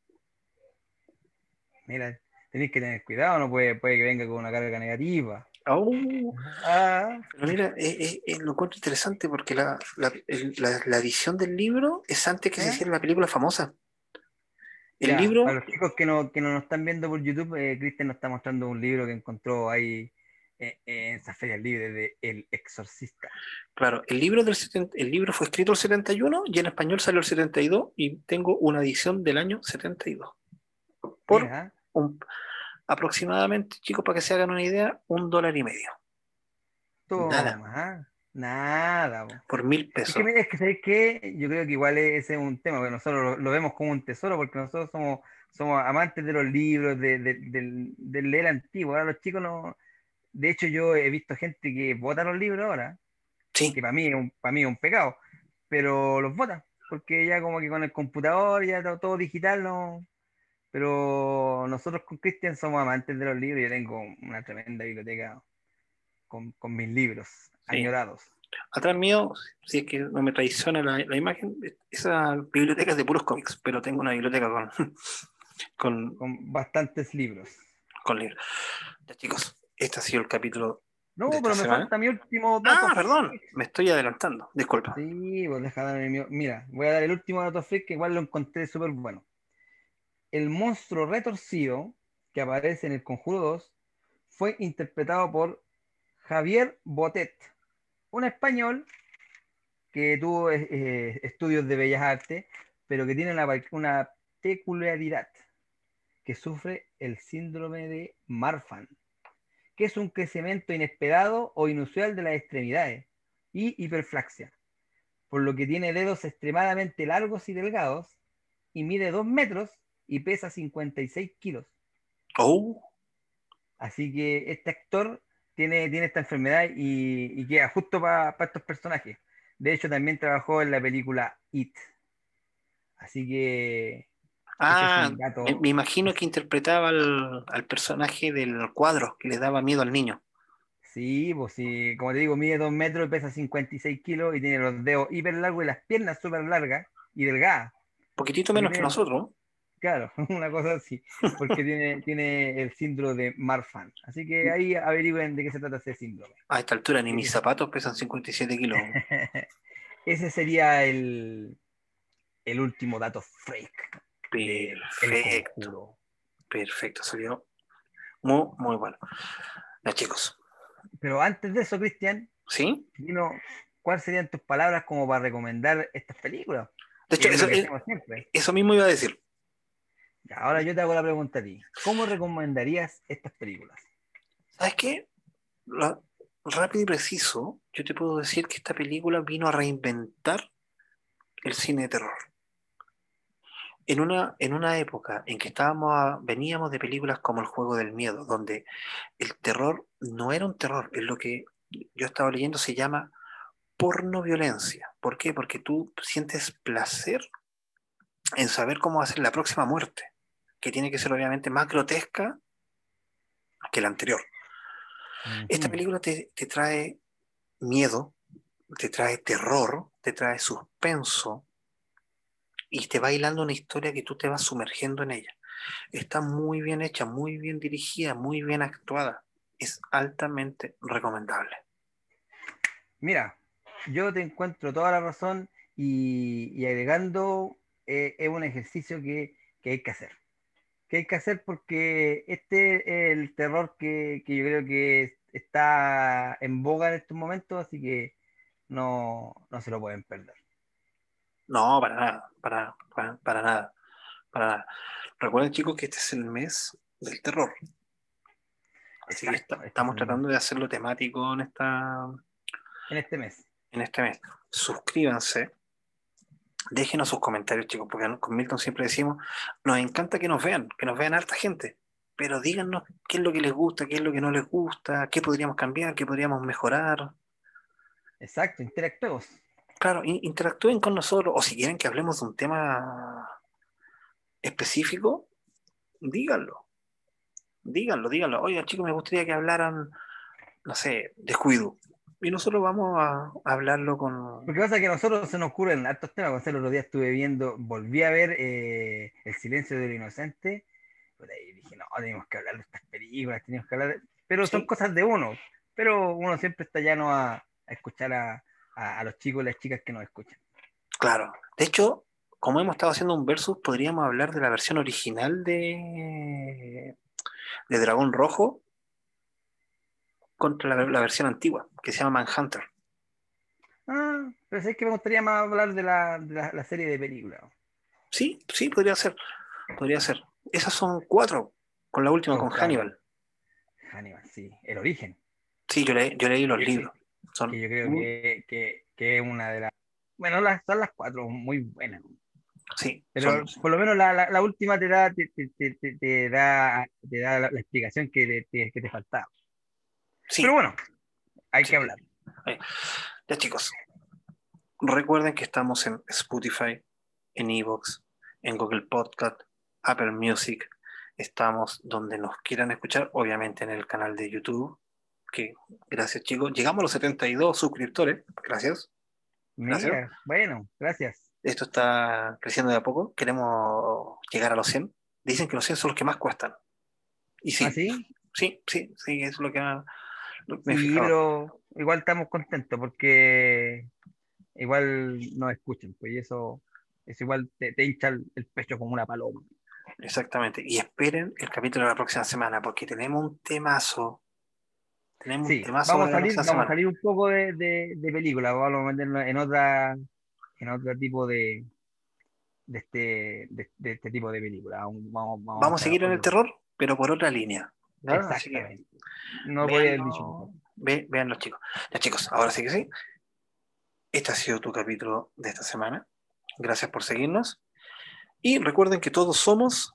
Mira, tenéis que tener cuidado, no puede, puede que venga con una carga negativa. Oh, Ah, pero mira, eh, eh, eh, lo encuentro interesante porque la, la- el- la- la edición del libro es antes que se hiciera la película famosa. El ya, libro, Para los chicos que no, que no nos están viendo por YouTube, eh, Cristian nos está mostrando un libro que encontró ahí en esas ferias libres de El Exorcista. claro, el libro, del 70 el libro fue escrito el 71 y en español salió el 72 y tengo una edición del año 72. Por un- aproximadamente, chicos, para que se hagan una idea, un dólar y medio toma, nada. ah, nada. po. por mil Es pesos. que, mira, es que ¿sabes qué? Yo creo que igual ese es un tema, porque nosotros lo, lo vemos como un tesoro, porque nosotros somos, somos amantes de los libros, de, de- del, del leer antiguo. Ahora los chicos no... De hecho, yo he visto gente que vota los libros ahora, Sí, que para mí, es un- para mí es un pecado, pero los vota, porque ya como que con el computador, ya todo, todo digital, no... Pero nosotros con Cristian somos amantes de los libros, yo tengo una tremenda biblioteca con, con mis libros, Sí. añorados. atrás mío, si es que no me traiciona la, la imagen, esa biblioteca es de puros cómics, pero tengo una biblioteca con, con, con bastantes libros. con libros. Ya, chicos, este ha sido el capítulo. No, ¿De esta pero me semana? falta mi último dato. Ah, perdón, me estoy adelantando, disculpa. Sí, pues deja darme mi- Mira, voy a dar el último dato freak que igual lo encontré súper bueno. El monstruo retorcido que aparece en el Conjuro 2 fue interpretado por Javier Botet, un español que tuvo eh, eh, estudios de bellas artes, pero que tiene una, una peculiaridad, que sufre el síndrome de Marfan, que es un crecimiento inesperado o inusual de las extremidades y hiperflaxia, por lo que tiene dedos extremadamente largos y delgados y mide 2 metros y pesa 56 kilos. Oh, Así que este actor tiene, tiene esta enfermedad y, y queda justo para estos personajes. De hecho, también trabajó en la película It. Así que ah, me, imagino que interpretaba al, al personaje del cuadro que le daba miedo al niño. Sí, pues sí, como te digo, mide 2 metros y pesa 56 kilos y tiene los dedos hiper largos y las piernas súper largas y delgadas. Poquitito menos que nosotros. Claro, una cosa así, porque tiene, tiene el síndrome de Marfan. Así que ahí averigüen de qué se trata ese síndrome. A esta altura ni mis zapatos pesan 57 kilos. ese sería el, el último dato freak. Perfecto, perfecto, salió muy, muy bueno. Ya, chicos, Pero antes de eso, Cristian, ¿sí? Dino, ¿cuáles serían tus palabras como para recomendar estas películas? De hecho, es eso, siempre. eso mismo iba a decir. Ahora yo te hago la pregunta a ti. ¿Cómo recomendarías estas películas? ¿Sabes qué? Lo- rápido y preciso, yo te puedo decir que esta película vino a reinventar el cine de terror. En una, en una época en que estábamos a- veníamos de películas como El juego del miedo, donde el terror no era un terror, es lo que yo estaba leyendo, se llama porno violencia. ¿Por qué? Porque tú sientes placer en saber cómo va a ser la próxima muerte, que tiene que ser obviamente más grotesca que la anterior. Esta película te, te trae miedo, te trae terror, te trae suspenso y te va hilando una historia que tú te vas sumergiendo en ella. Está muy bien hecha, muy bien dirigida, muy bien actuada. Es altamente recomendable. Mira, yo te encuentro toda la razón y, agregando eh, es un ejercicio que, que hay que hacer. Que hay que hacer porque este es el terror que, que yo creo que está en boga en estos momentos, así que no, no se lo pueden perder. No, para nada, para, para, para nada, para nada. Recuerden chicos que este es el mes del terror. Así que este estamos tratando de hacerlo temático en, esta, En este mes. en este mes. Suscríbanse. Déjenos sus comentarios, chicos, porque con Milton siempre decimos, nos encanta que nos vean, que nos vean harta gente, pero díganos qué es lo que les gusta, qué es lo que no les gusta, qué podríamos cambiar, qué podríamos mejorar. Exacto, interactuemos. Claro, in- interactúen con nosotros, o si quieren que hablemos de un tema específico, díganlo. Díganlo, díganlo. Oiga, chicos, me gustaría que hablaran, no sé, de Scooby-Doo. Y nosotros vamos a, hablarlo con... Porque pasa que a nosotros se nos ocurren hartos temas. Gonzalo, el otro día estuve viendo, volví a ver eh, El silencio del inocente. Por ahí dije, no, tenemos que hablar de estas películas, tenemos que hablar de... Pero son Sí. cosas de uno. Pero uno siempre está llano a, a escuchar a, a- a los chicos y las chicas que nos escuchan. Claro. De hecho, como hemos estado haciendo un versus, podríamos hablar de la versión original de, de Dragón Rojo contra la, la versión antigua, que se llama Manhunter. Ah, pero es que me gustaría más hablar de la, de la, la serie de películas. Sí, sí, podría ser. Podría ser. Esas son cuatro, con la última, Con con Hannibal. Hannibal. Hannibal, sí. El origen. Sí, yo, leí- yo leí los Sí, sí. Son Que yo creo muy- que, que, que es una de las. Bueno, las, son las cuatro muy buenas. sí, Pero son- por lo menos la, la, la última te da, te, te- te- te- da, te da la, la explicación que que te faltaba. sí. Pero bueno, hay Sí. que hablar. Ya chicos, recuerden que estamos en Spotify, en Evox, en Google Podcast, Apple Music. Estamos donde nos quieran escuchar, obviamente en el canal de YouTube. Que gracias chicos, llegamos a los 72 suscriptores. Gracias. Gracias. Mira, bueno, gracias. Esto está creciendo de a poco. Queremos llegar a los 100. Dicen que los 100 son los que más cuestan. Y sí, ¿Ah, sí? sí, sí, sí, es lo que me Sí, pero igual estamos contentos porque igual nos escuchan, pues y eso, eso igual te, te hincha el, el pecho como una paloma. Exactamente. Y esperen el capítulo de la próxima semana, porque tenemos un temazo. Tenemos Sí, vamos a salir, vamos a salir un poco de, de, de película, vamos a meternos en otra, en otro tipo de, de este, de, de este tipo de película. Vamos, vamos, vamos Vamos a seguir en el terror, pero por otra línea. ¿ya? Así que Exactamente. No voy a haber dicho ve- vean los chicos. Ya chicos, ahora sí que sí. Este ha sido tu capítulo de esta semana. Gracias por seguirnos. Y recuerden que todos somos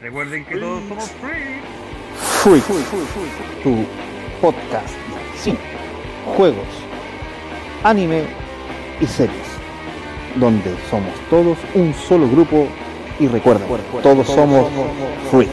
Recuerden que todos somos free. Freak, tu podcast de cine, juegos, anime y series, donde somos todos un solo grupo y recuerda, todos somos Freak.